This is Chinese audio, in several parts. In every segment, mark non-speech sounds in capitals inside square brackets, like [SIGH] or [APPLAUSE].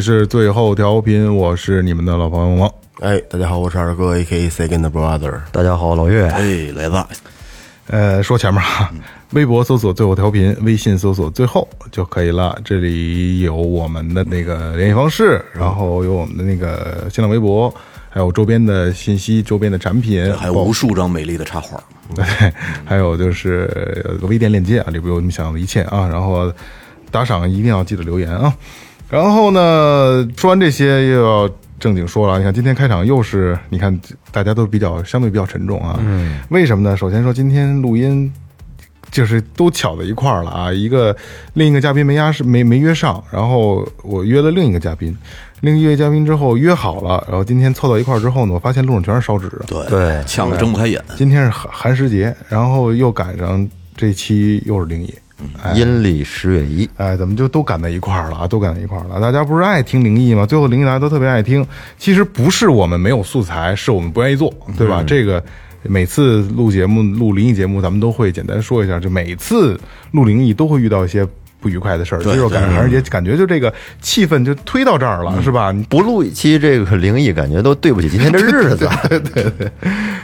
里是最后调频，我是你们的老朋友王王。哎，大家好，我是二哥，A.K.A. Second Brother。大家好，老岳。哎，雷子，呃，说前面啊，微博搜索最后调频，微信搜索最后就可以了。这里有我们的那个联系方式，然后有我们的那个新浪微博，还有周边的信息、周边的产品，还有无数张美丽的插画。对，[LAUGHS] 还有就是有个微店链接啊，里边有你们想要的一切啊。然后打赏一定要记得留言啊。然后呢，说完这些又要正经说了。你看今天开场又是，你看大家都比较相对比较沉重啊。嗯，为什么呢？首先说今天录音。就是都巧在一块儿了啊！一个另一个嘉宾没压是没没约上，然后我约了另一个嘉宾，另一位嘉宾之后约好了，然后今天凑到一块儿之后呢，我发现路上全是烧纸。对对呛得睁不开眼。今天是寒寒食节，然后又赶上这期又是灵异，阴历十月一，哎，怎么就都赶在一块儿了啊？都赶在一块儿了。大家不是爱听灵异吗？最后灵异大家都特别爱听。其实不是我们没有素材，是我们不愿意做，对吧？这个每次录节目、录灵异节目，咱们都会简单说一下。就每次录灵异都会遇到一些不愉快的事儿。对今儿赶上寒食节，感觉就这个气氛就推到这儿了，是吧？你不录一期这个灵异，感觉都对不起今天这 [LAUGHS] 日子。对对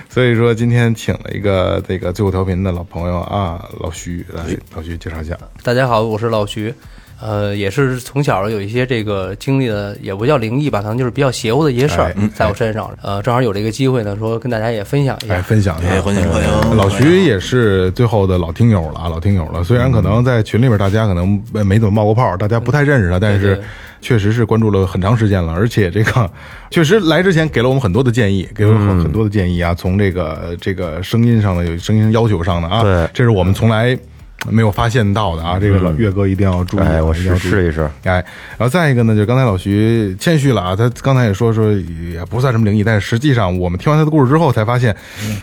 所以说今天请了一个这个最后调频的老朋友啊，老徐来，老徐介绍一下。大家好，我是老徐，呃，也是从小有一些这个经历的，也不叫灵异吧，可能就是比较邪乎的一些事儿哎在我身上。呃，正好有这个机会呢，说跟大家也分享一来下。分享一下，哎欢迎欢迎老徐也是最后的老听友了啊，老听友了。虽然可能在群里边大家可能呃没怎么冒过泡，大家不太认识他，但是确实是关注了很长时间了，而且这个确实来之前给了我们很多的建议，给了我们很多的建议啊，从这个这个声音上的有声音要求上的啊，对这是我们从来。没有发现到的啊，这个老岳哥一定要注意啊，哎，我试一定要注意试一试。哎，然后再一个呢，就刚才老徐谦虚了啊，他刚才也说说也不算什么灵异，但是实际上我们听完他的故事之后才发现，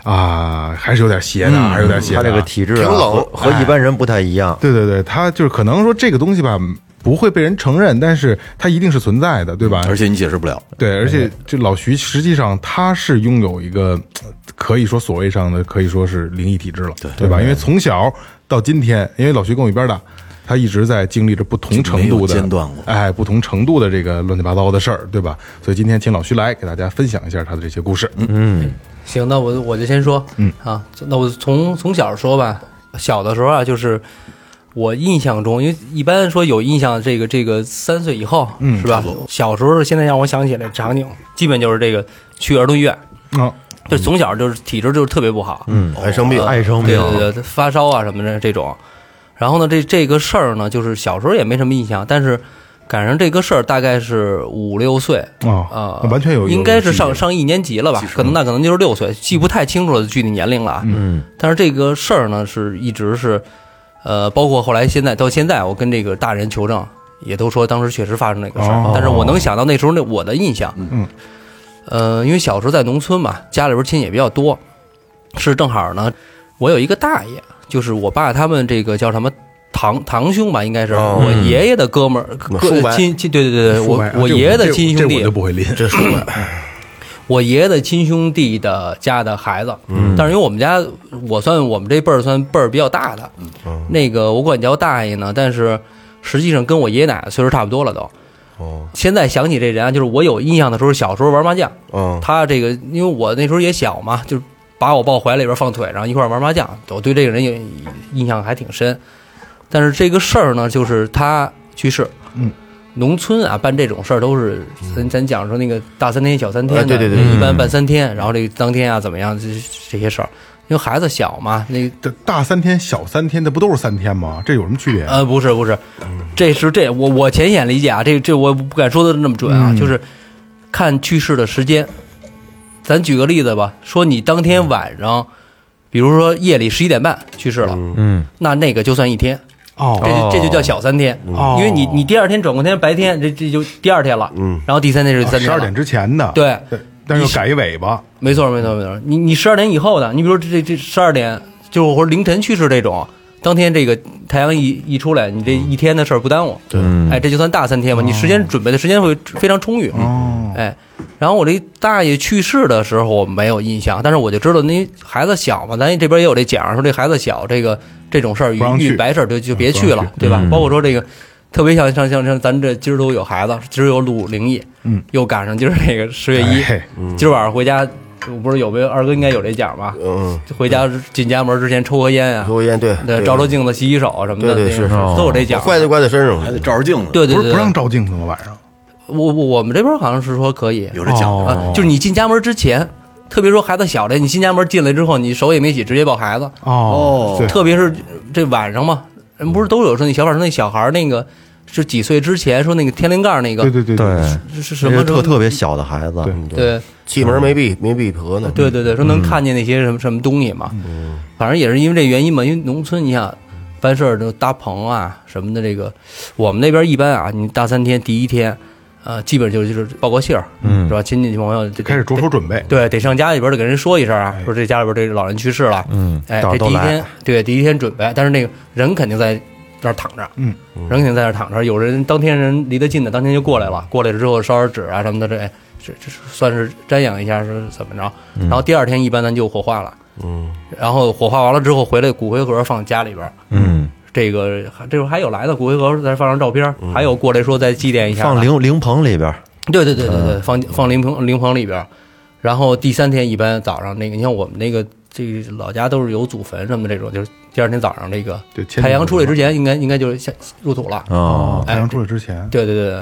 啊，还是有点邪的，还是有点邪。他这个体质啊，挺冷和和一般人不太一样。对对对，他就是可能说这个东西吧，不会被人承认，但是它一定是存在的，对吧？而且你解释不了。对，而且这老徐实际上他是拥有一个呃可以说所谓上的可以说是灵异体质了，对对吧？因为从小到今天，因为老徐跟我一边大，他一直在经历着不同程度的间断过哎，不同程度的这个乱七八糟的事儿，对吧？所以今天请老徐来给大家分享一下他的这些故事。嗯，行，那我我就先说，嗯啊，那我从从小说吧，小的时候啊，就是我印象中，因为一般说有印象，这个这个三岁以后，嗯，是吧？小时候现在让我想起来场景，基本就是这个去儿童医院，啊，就从小就是体质就是特别不好，嗯，爱生病，爱生病，对对对，发烧啊什么的这种。然后呢，这这个事儿呢，就是小时候也没什么印象，但是赶上这个事儿大概是五六岁。哦啊，完全有应该是上上一年级了吧？可能那可能就是六岁，记不太清楚了具体年龄了。啊。嗯，但是这个事儿呢，是一直是，呃，包括后来现在到现在，我跟这个大人求证，也都说当时确实发生那个事儿。哦。但是我能想到那时候那我的印象，嗯，呃，因为小时候在农村嘛，家里边亲戚也比较多，是正好呢，我有一个大爷，就是我爸他们这个叫什么堂堂兄吧，应该是、哦我爷爷的哥们儿，哥叔伯亲亲，对对对对，我我爷爷的亲兄弟这我就，不会拎，这是我 [LAUGHS] 我爷爷的亲兄弟的家的孩子，嗯，但是因为我们家我算我们这辈儿算辈儿比较大的，嗯那个我管叫大爷呢，但是实际上跟我爷爷奶奶岁数差不多了都。哦，现在想起这人啊，就是我有印象的时候，小时候玩麻将，嗯，他这个因为我那时候也小嘛，就是把我抱怀里边放腿上一块儿玩麻将，我对这个人也印象还挺深。但是这个事儿呢，就是他去世，嗯，农村啊办这种事儿都是咱咱讲说那个大三天小三天对对对一般办三天，然后这个当天啊怎么样，这这些事儿，因为孩子小嘛，那这大三天小三天，这不都是三天吗？这有什么区别？呃，不是不是，这是这我我浅显理解啊，这这我不敢说的那么准啊，嗯。就是看去世的时间。咱举个例子吧，说你当天晚上比如说夜里十一点半去世了，嗯，那那个就算一天，哦。这就这就叫小三天，哦。因为你你第二天转过天白天，这这就第二天了，嗯，然后第三天是三天了，十二点之前的，对，但是又改一尾巴，没错没错没错，你你十二点以后的，你比如说这这十二点，就是或者凌晨去世这种，当天这个太阳一一出来，你这一天的事儿不耽误，对，哎，这就算大三天嘛，你时间准备的时间会非常充裕，哦，哎，然后我这大爷去世的时候我没有印象，但是我就知道那孩子小嘛，咱这边也有这讲说这孩子小，这个这种事儿遇白事儿就就别去了对吧？包括说这个。特别像像像像咱这今儿都有孩子，今儿有录灵异，嗯，又赶上今儿这个十月一，哎今儿晚上回家，我不是有没有二哥应该有这奖吧？嗯，回家进家门之前抽盒烟啊，抽烟对，对，照照镜子、洗洗手什么的，对对是都有这奖。怪就怪在身上，还得照着镜子，对对对，不让照镜子吗？晚上我我我们这边好像是说可以有这讲究。啊，就是你进家门之前，特别说孩子小的，你新家门进来之后，你手也没洗，直接抱孩子，哦，特别是这晚上嘛，人不是都有说那小晚上那小孩那个是几岁之前说那个天灵盖那个对对对对，是是什么特特别小的孩子，对。对。气门没闭没闭合呢，对对对，说能看见那些什么什么东西嘛，反正也是因为这原因嘛，因为农村你想办事儿都搭棚啊什么的，这个我们那边一般啊，你大三天第一天，呃，基本就是就是报个信儿，嗯是吧？亲戚朋友就开始着手准备，对，得上家里边儿得给人说一声啊，哎说这家里边儿这老人去世了，嗯，哎，这第一天，对第一天准备，但是那个人肯定在那儿躺着，嗯，人肯定在那儿躺着。有人当天人离得近的，当天就过来了，过来了之后烧点纸啊什么的，这这算是瞻仰一下是怎么着。然后第二天一般咱就火化了，嗯，然后火化完了之后回来骨灰盒放家里边儿。嗯，这个这会儿还有来的骨灰盒，再放张照片，还有过来说再祭奠一下，放灵灵棚里边，对对对对对，放放灵棚灵棚里边，然后第三天一般早上那个，你像我们那个这个老家都是有祖坟什么的这种，就是第二天早上这个对，太阳出来之前，应该应该就是下入土了。哦，太阳出来之前，对对对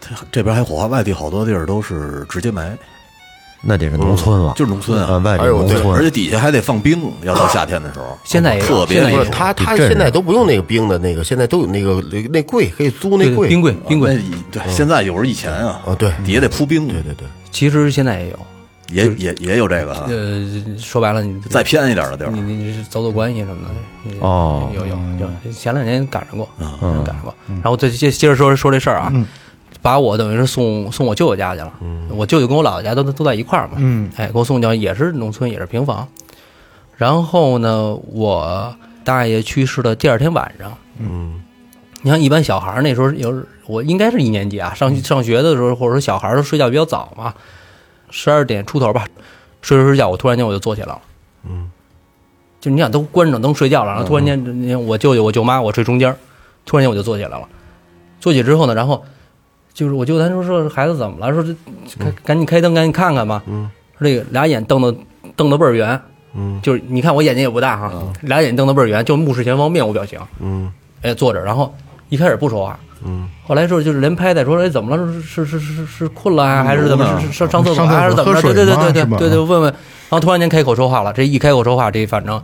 对，这边还火化，外地好多地儿都是直接埋，那得是农村了，就是农村呃，啊，外地哎呦对农村，而且底下还得放冰，要到夏天的时候，[LAUGHS] 现在也有特别现在不是他他现在都不用那个冰的那个，现在都有那个那柜可以租那柜，冰柜冰柜，对，现在有时候以前啊，啊对底下得铺冰，对对对，其实现在也有。也也也有这个啊，呃，说白了，你再偏一点的地儿你，你走走关系什么的。哦有有有，前两年赶上过，嗯赶上过。然后再接接着说说这事儿啊，把我等于是送送我舅舅家去了。我舅舅跟我姥姥家都都在一块儿嘛。嗯，哎，给我送去也是农村，也是平房。然后呢，我大爷去世的第二天晚上，嗯你像一般小孩儿那时候有我应该是一年级啊，上上学的时候，或者说小孩儿都睡觉比较早嘛，十二点出头吧，睡着睡觉，我突然间我就坐起来了。嗯，就你想都关着灯睡觉了，然后突然间，我舅舅我舅妈我睡中间，突然间我就坐起来了。坐起之后呢，然后就是我舅他说说孩子怎么了？说这赶赶紧开灯，赶紧看看吧。嗯，说这个俩眼瞪得瞪得倍儿圆，嗯就是你看我眼睛也不大哈，俩眼瞪得倍儿圆，就目视前方，面无表情。嗯哎，坐着，然后一开始不说话，嗯，后来说就是连拍带说，哎，怎么了？是是是是是困了啊，还是怎么？上上厕所还是怎么着？对对对对对对，问问。然后突然间开口说话了，这一开口说话，这反正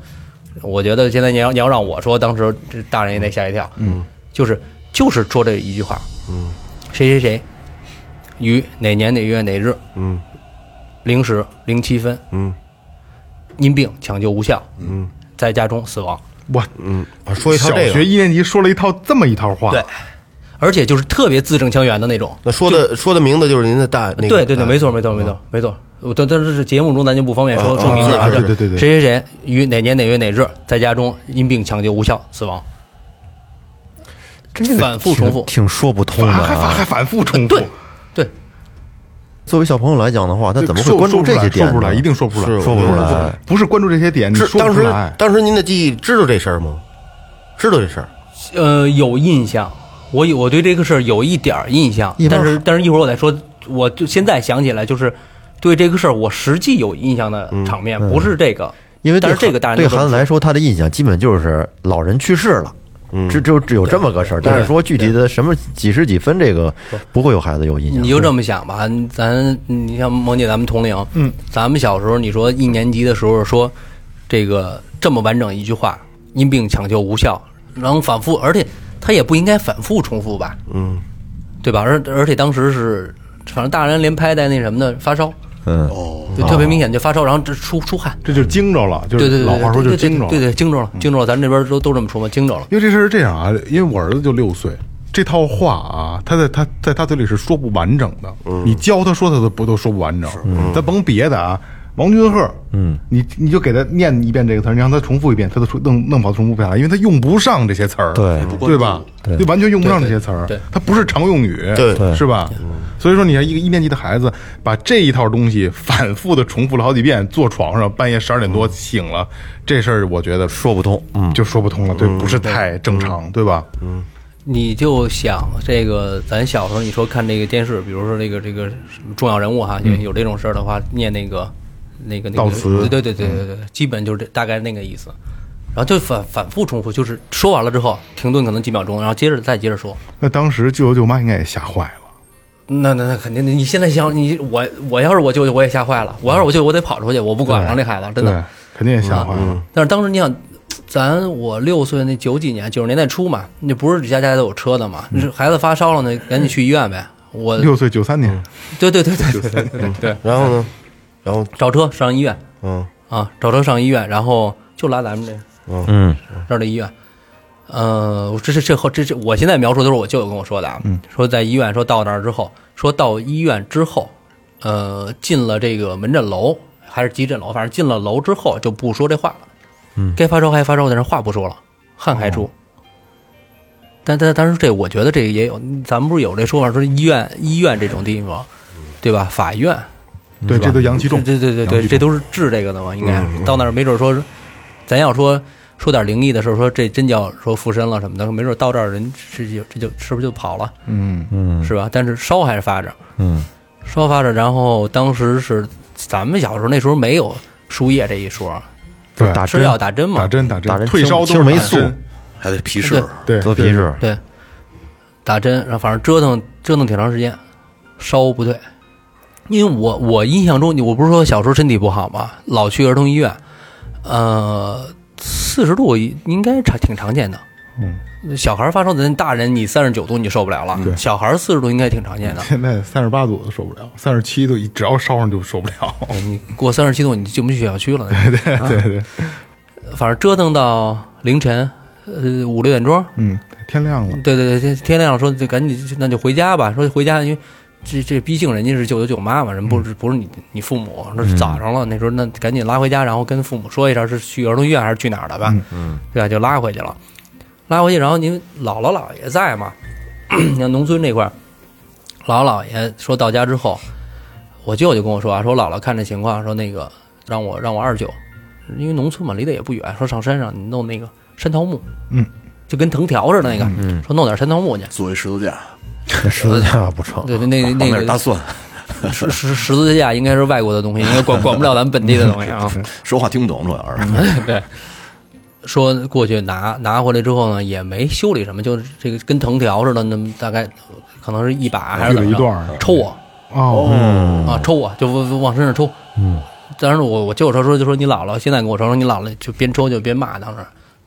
我觉得现在你要你要让我说，当时这大人也得吓一跳。嗯，就是就是说这一句话，嗯，谁谁谁于哪年哪月哪日嗯零时零七分嗯因病抢救无效，嗯在家中死亡。我嗯，啊说一套小这个，学一年级说了一套这么一套话，对而且就是特别字正腔圆的那种。那说的说的名字就是您的大那个，对对对，啊没错没错没错没错。我但但是节目中咱就不方便说啊说名字啊，对对对对谁谁谁于哪年哪月哪日在家中因病抢救无效死亡，这个反复重复挺挺说不通的还还还啊。反复重复对，对，作为小朋友来讲的话，他怎么会关注这些说点呢？不出来，一定说不出来，说不出来。不是关注这些点，你是说不当时出来。当时您的记忆知道这事儿吗？知道这事儿，呃，有印象，我有我对这个事儿有一点儿印象但是但是一会儿我再说，我就现在想起来就是对这个事儿我实际有印象的场面，不是这个，因为对但是这个大人对孩子来说，他的印象基本就是老人去世了，嗯只只有只有这么个事儿。但是说具体的什么几十几分，这个不会有孩子有印象。你就这么想吧，咱你像萌姐，咱们同龄，嗯，咱们小时候，你说一年级的时候说这个这么完整一句话，因病抢救无效，能反复，而且他也不应该反复重复吧，嗯对吧？而而且当时是，反正大人连拍带那什么的发烧，嗯，哦，就特别明显，就发烧，然后这出出汗。这就惊着了，就对对对，是老话说就是惊着了。对对，惊着了，惊着了。咱这边都都这么说嘛，惊着了。因为这事儿是这样啊，因为我儿子就六岁，这套话啊，他在他在他嘴里是说不完整的。你教他说，他都不都说不完整。咱甭别的啊，王君鹤，嗯，你你就给他念一遍这个词儿，你让他重复一遍，他都说弄弄不好重复不下来，因为他用不上这些词儿。对。对吧？就完全用不上这些词儿对对。对，它不是常用语，对。对。是吧？所以说，你看一个一年级的孩子把这一套东西反复的重复了好几遍，坐床上半夜十二点多醒了，这事儿我觉得说不通，嗯，就说不通了，对，不是太正常，对吧？嗯。你就想这个，咱小时候你说看这个电视，比如说这个这个什么重要人物哈，有有这种事儿的话，念那个那个那个对对对对对基本就是这大概那个意思。然后就反反复重复就是说完了之后停顿可能几秒钟然后接着再接着说。那当时舅舅舅妈应该也吓坏了。那那那肯定的你现在想你我我要是我舅舅我也吓坏了。我要是我舅舅我得跑出去我不管了这孩子真的肯定也吓坏了但是当时你想咱我六岁那九几年九十年代初嘛那不是家家都有车的嘛孩子发烧了呢赶紧去医院呗。我六岁九三年。对对对对对对对。然后呢？然后找车上医院。嗯。啊，找车上医院，然后就拉咱们这嗯，这儿的医院。呃，这是这后这这，我现在描述都是我舅舅跟我说的啊，说在医院，说到那儿之后，说到医院之后，呃，进了这个门诊楼还是急诊楼，反正进了楼之后就不说这话了，嗯，该发烧还发烧，但是话不说了，汗还出。但但但是这，我觉得这个也有，咱们不是有这说法，说医院医院这种地方，对吧？法院，对，这都阳气重。对对对对，这都是治这个的嘛，应该。到那儿没准说，咱要说说点灵异的事儿，说这真叫说附身了什么的，没准到这儿人这就这就是不是就跑了，嗯嗯。是吧？但是烧还是发着，嗯，烧发着，然后当时是咱们小时候那时候没有输液这一说，对，吃药打针嘛，打针打针，打针退烧都是青霉素还得皮试，对，做皮试，对，打针，然后反正折腾折腾挺长时间，烧不对，因为我我印象中，我不是说小时候身体不好嘛，老去儿童医院，呃，四十度应该常挺常见的。嗯，小孩发烧的，大人你三十九度你就受不了了，小孩四十度应该挺常见的。现在三十八度都受不了，三十七度只要烧上就受不了。你过三十七度你进不去小区了。[LAUGHS] 对对对，反正折腾到凌晨，呃五六点钟，嗯，天亮了，对对对，天天亮了说就赶紧那就回家吧，说回家，因为这这毕竟人家是舅舅舅妈嘛，人不是不是你你父母，那是早上了，那时候那赶紧拉回家，然后跟父母说一声是去儿童医院还是去哪儿的吧，嗯，对吧？就拉回去了，拉回去，然后您姥姥姥爷在嘛，[COUGHS] 你看农村这块儿，姥姥姥爷说到家之后，我舅舅跟我说啊，说姥姥看这情况，说那个让我让我二舅，因为农村嘛离得也不远，说上山上你弄那个山桃木，嗯，就跟藤条似的那个，说弄点山桃木去。做一十字架，这十字架不成，对对，那那个大蒜，十十十字架应该是外国的东西，应该管 [LAUGHS] 管不了咱们本地的东西啊。说话听不懂，主要是。对，说过去拿拿回来之后呢，也没修理什么，就是这个跟藤条似的，那么大概可能是一把还是怎么着抽我哦，啊，抽我就往往身上抽。嗯，当时我我舅他说就说你姥姥现在跟我说说你姥姥就边抽就边骂，当时，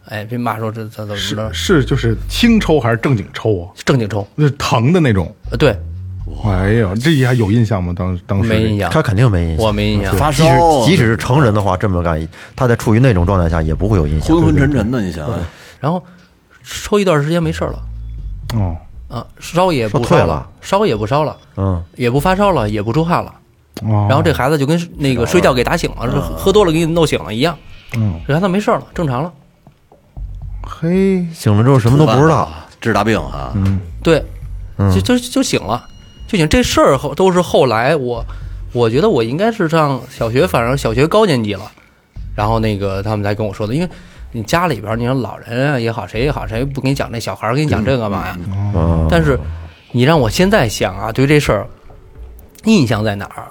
哎边骂说这这怎么是着是就是轻抽还是正经抽啊？正经抽，那是疼的那种。呃对，哎呀，这还有印象吗？当当时没印象，他肯定没印象。我没印象。发即使烧，即使是成人的话，这么干，他在处于那种状态下也不会有印象。昏昏沉沉的，你想想，然后抽一段时间没事儿了。哦，啊，烧也不退了，烧也不烧了，嗯，也不发烧了，也不出汗了。哦，然后这孩子就跟那个睡觉给打醒了，是喝多了给你弄醒了一样。嗯，这孩子没事了，正常了。嘿，醒了之后什么都不知道。治大病啊，对，嗯就就就醒了，就醒。这事儿后都是后来我，我觉得我应该是上小学，反正小学高年级了，然后那个他们才跟我说的，因为你家里边，你说老人啊也好，谁也好，谁不给你讲这小孩儿给你讲这干嘛呀？嗯，但是你让我现在想啊，对这事儿印象在哪儿？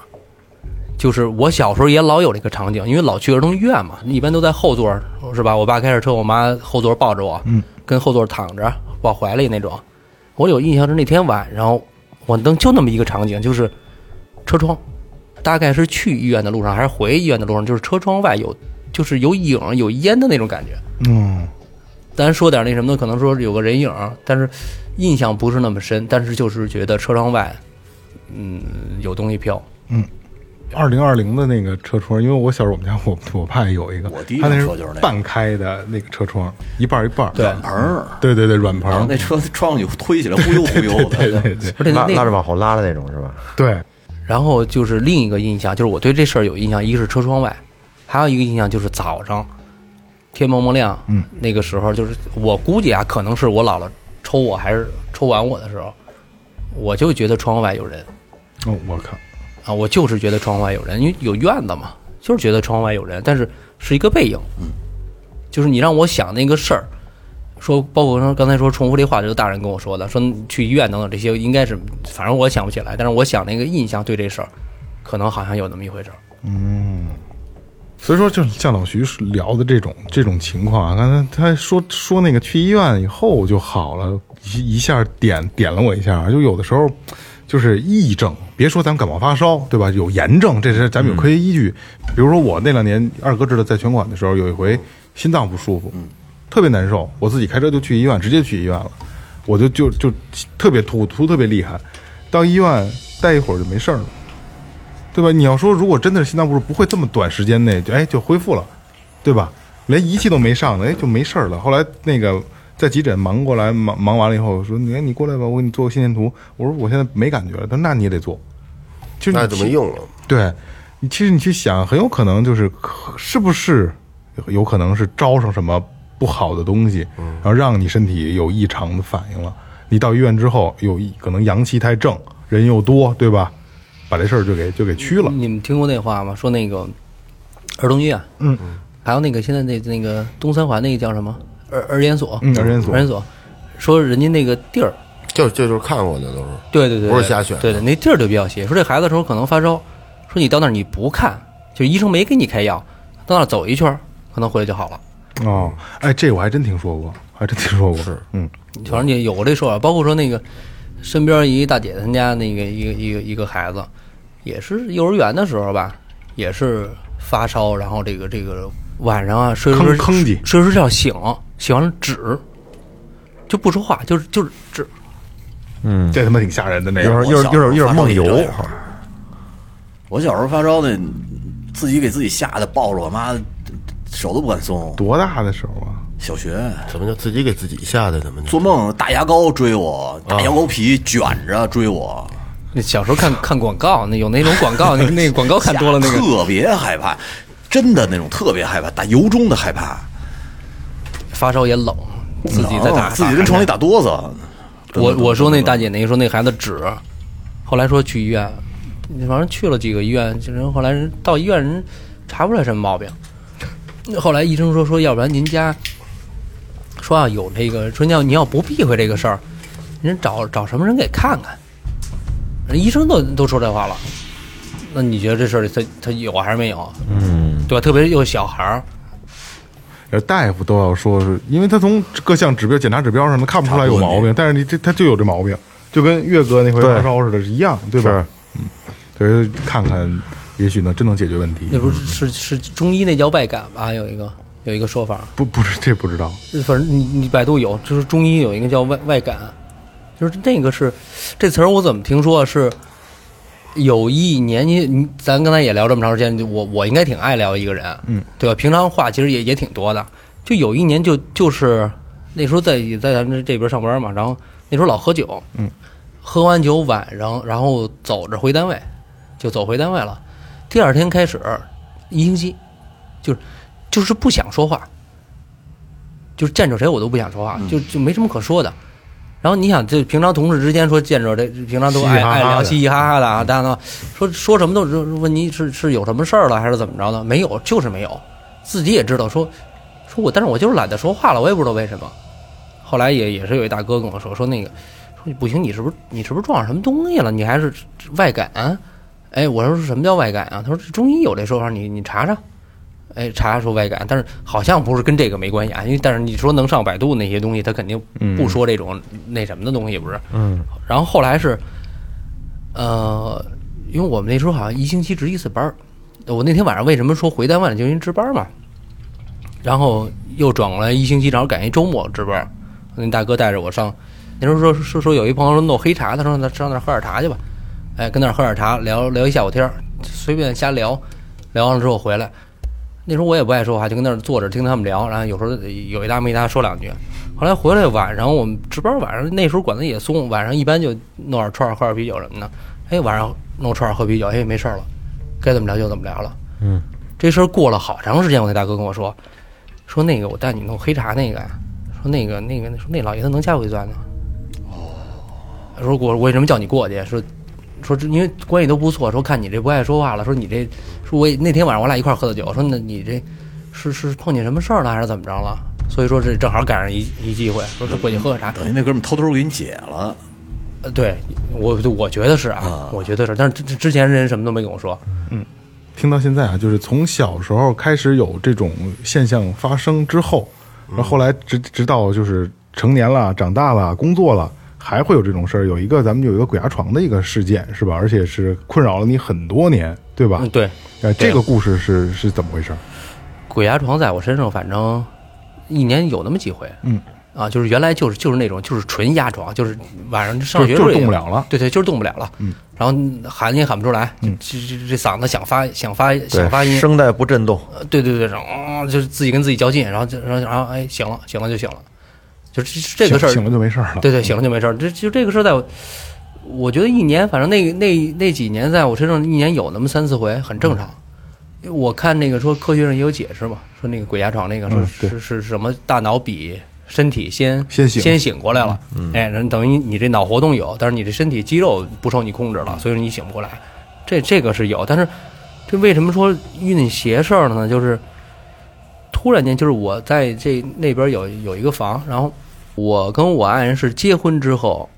就是我小时候也老有这个场景，因为老去儿童医院嘛，一般都在后座儿是吧？我爸开着车，我妈后座抱着我，嗯，跟后座躺着抱怀里那种。我有印象是那天晚上，我能就那么一个场景，就是车窗，大概是去医院的路上还是回医院的路上，就是车窗外有就是有影有烟的那种感觉。嗯，咱说点那什么的，可能说有个人影，但是印象不是那么深，但是就是觉得车窗外，嗯，有东西飘，嗯，二零二零的那个车窗，因为我小时候我们家我我爸也有一个，我第一他那辆车就是那半开的那个车窗，一半一半儿，对盆，对对对，软棚，那车窗就推起来忽悠忽悠的，对 [LAUGHS] 对对。拉拉着往后拉的那种是吧？对，然后就是另一个印象，就是我对这事儿有印象，一个是车窗外，还有一个印象就是早上天蒙蒙亮，嗯，那个时候就是我估计啊，可能是我姥姥抽我还是抽完我的时候，我就觉得窗户外有人哦，我靠，啊，我就是觉得窗户外有人，因为有院子嘛，就是觉得窗户外有人，但是是一个背影，嗯，就是你让我想那个事儿。说，包括说刚才说重复这话，就是大人跟我说的，说去医院等等这些，应该是，反正我想不起来，但是我想那个印象对这事儿，可能好像有那么一回事儿。嗯所以说，就是像老徐聊的这种这种情况啊，刚才他说说那个去医院以后就好了，一一下点点了我一下，就有的时候就是癔症，别说咱们感冒发烧，对吧？有炎症，这是咱们有科学依据。比如说我那两年二哥知道在拳馆的时候，有一回心脏不舒服，特别难受，我自己开车就去医院，直接去医院了，我就就就特别突突特别厉害，到医院待一会儿就没事儿了。对吧？你要说如果真的是心脏不舒服，不会这么短时间内就哎就恢复了，对吧？连仪器都没上呢，哎就没事儿了。后来那个在急诊忙过来，忙忙完了以后说，你看你过来吧，我给你做个心电图。我说我现在没感觉了，他说那你也得做，就那怎么用了？对，你其实你去想，很有可能就是是不是有可能是招上什么不好的东西，然后让你身体有异常的反应了。你到医院之后，有一可能阳气太正，人又多，对吧？把这事儿就给就给驱了。你们听过那话吗？说那个儿童医院，嗯，还有那个现在那那个东三环那个叫什么儿儿研所，嗯儿研所儿研所，说人家那个地儿，就就就是看过的都是。对对对，不是瞎选的对对，那地儿就比较邪。说这孩子说可能发烧，说你到那儿你不看，就医生没给你开药，到那儿走一圈儿，可能回来就好了。哦，哎，这我还真听说过，还真听说过。是，嗯，反正你有过这说法，包括说那个身边一大姐她家那个一个一个一个孩子，也是幼儿园的时候吧，也是发烧，然后这个这个晚上啊睡着睡睡睡觉醒，醒完了纸，就不说话，就是就是止，这他妈挺吓人的那个。有点有点有点有点梦游，我小时候发烧那，自己给自己吓得抱着我妈，手都不敢松。多大的时候啊？小学。怎么就自己给自己吓的？怎么做梦大牙膏追我，大牙膏皮卷着追我，那小时候看看广告，那有那种广告，[LAUGHS] 那那个广告看多了，那个。特别害怕，真的那种特别害怕，打由衷的害怕，发烧也冷，自己在打，自己跟床里打哆嗦。我我说那大姐那个说那孩子纸，后来说去医院，反正去了几个医院，就人后来人到医院人查不出来什么毛病。后来医生说说，要不然您家说啊有这个，说你要你要不避讳这个事儿，人找找什么人给看看。人医生都都说这话了，那你觉得这事儿他他有还是没有？嗯，对吧？特别又小孩儿，呃，大夫都要说是，因为他从各项指标、检查指标上，他看不出来有毛病，但是你这他就有这毛病，就跟岳哥那回发烧似的，是一样，对吧？嗯，所以看看，也许能真能解决问题那。不是是是中医那叫外感吧？有一个有一个说法，不不是这不知道，反正你你百度有，就是中医有一个叫外外感，就是那个是这词儿我怎么听说是有一年你你咱刚才也聊这么长时间，我我应该挺爱聊一个人，嗯，对吧？平常话其实也也挺多的，就有一年就就是那时候在在咱们这边上班嘛，然后那时候老喝酒，嗯，喝完酒晚上然后走着回单位，就走回单位了，第二天开始一星期，就是就是不想说话。就是见着谁我都不想说话，就就没什么可说的。然后你想，这平常同事之间说见着这，平常都爱爱聊嘻嘻哈哈的啊，大家都说说什么都是问你是是有什么事儿了还是怎么着呢？没有，就是没有。自己也知道说说我，但是我就是懒得说话了，我也不知道为什么。后来也也是有一大哥跟我说说那个说不行，你是不是你是不是撞上什么东西了？你还是外感？哎，我说什么叫外感啊？他说中医有这说法，你你查查。哎，查说外感，但是好像不是跟这个没关系啊，因为但是你说能上百度那些东西，他肯定不说这种那什么的东西，不是？嗯，然后后来是，呃，因为我们那时候好像一星期值一次班儿，我那天晚上为什么说回单位，就因为值班嘛，然后又转过来一星期，正好赶一周末值班，那大哥带着我上，那时候说说说有一朋友说弄黑茶，他说那上那喝点茶去吧，哎，跟那喝点茶，聊聊一下午天儿，随便瞎聊，聊完了之后回来。那时候我也不爱说话，就跟那儿坐着听他们聊，然后有时候有一搭没一搭说两句。后来回来晚上我们值班，晚上那时候管的也松，晚上一般就弄点串儿喝点啤酒什么的。哎，晚上弄串儿喝啤酒，哎，没事儿了，该怎么聊就怎么聊了。嗯，这事儿过了好长时间，我那大哥跟我说，说那个我带你弄黑茶那个呀，说那个那个说那老爷子能加回钻呢。哦，说我我为什么叫你过去？说说这因为关系都不错，说看你这不爱说话了，说你这说我也那天晚上我俩一块儿喝的酒，说那你这是是碰见什么事儿了还是怎么着了？所以说这正好赶上一一机会，说是过去喝个茶。等于那哥们儿偷偷给你解了，呃，对我我觉得是啊，我觉得是，但是之之之前人什么都没跟我说。嗯听到现在啊，就是从小时候开始有这种现象发生之后，然后后来直直到就是成年了、长大了、工作了，还会有这种事儿。有一个咱们有一个鬼压床的一个事件是吧？而且是困扰了你很多年，对吧？嗯，对，呃，这个故事是是怎么回事？鬼压床在我身上，反正一年有那么几回。嗯，啊，就是原来就是就是那种就是纯压床，就是晚上上学就动不了了。对对，就是动不了了。嗯，然后喊你也喊不出来，这这这这嗓子想发想发想发，音，声带不震动，呃对对对，然后啊就是自己跟自己较劲，然后就然后然后哎醒了醒了就醒了，就是这这个事儿醒醒了就没事儿了。对对，醒了就没事儿。这就这个事儿，在我，我觉得一年，反正那那那几年，在我身上一年有那么三四回，很正常。我看那个说科学上也有解释嘛，说那个鬼压床那个说嗯对是是什么大脑比身体先先醒先醒过来了，哎，人等于你这脑活动有，但是你这身体肌肉不受你控制了，所以说你醒不过来。这这个是有，但是这为什么说遇那邪事儿了呢？就是突然间，就是我在这那边有有一个房，然后我跟我爱人是结婚之后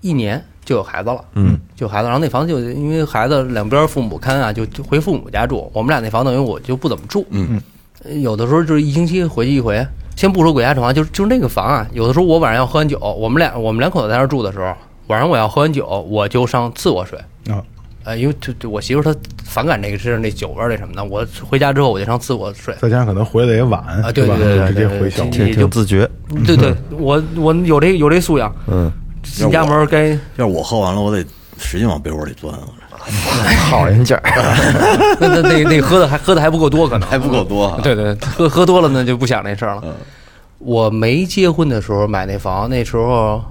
一年就有孩子了，嗯，就有孩子，然后那房子就因为孩子两边父母看啊，就就回父母家住。我们俩那房等于我就不怎么住，嗯呃，有的时候就是一星期回去一回。先不说鬼压床，就是就是那个房啊，有的时候我晚上要喝完酒，我们俩我们两口子在那住的时候，晚上我要喝完酒，我就上次卧睡。啊，呃，因为就就我媳妇她反感那个是那酒味儿那什么的，我回家之后我就上次卧睡。再加上可能回来也晚，啊对吧？对对直接回小屋。挺也就挺自觉，对对，我我有这有这素养，嗯，进家门该要是我喝完了，我得使劲往被窝里钻，[LAUGHS] 好人家儿，[LAUGHS] 那那那那喝的还喝的还不够多，可能还不够多啊。对对，喝喝多了那就不想那事儿了。嗯我没结婚的时候买那房，那时候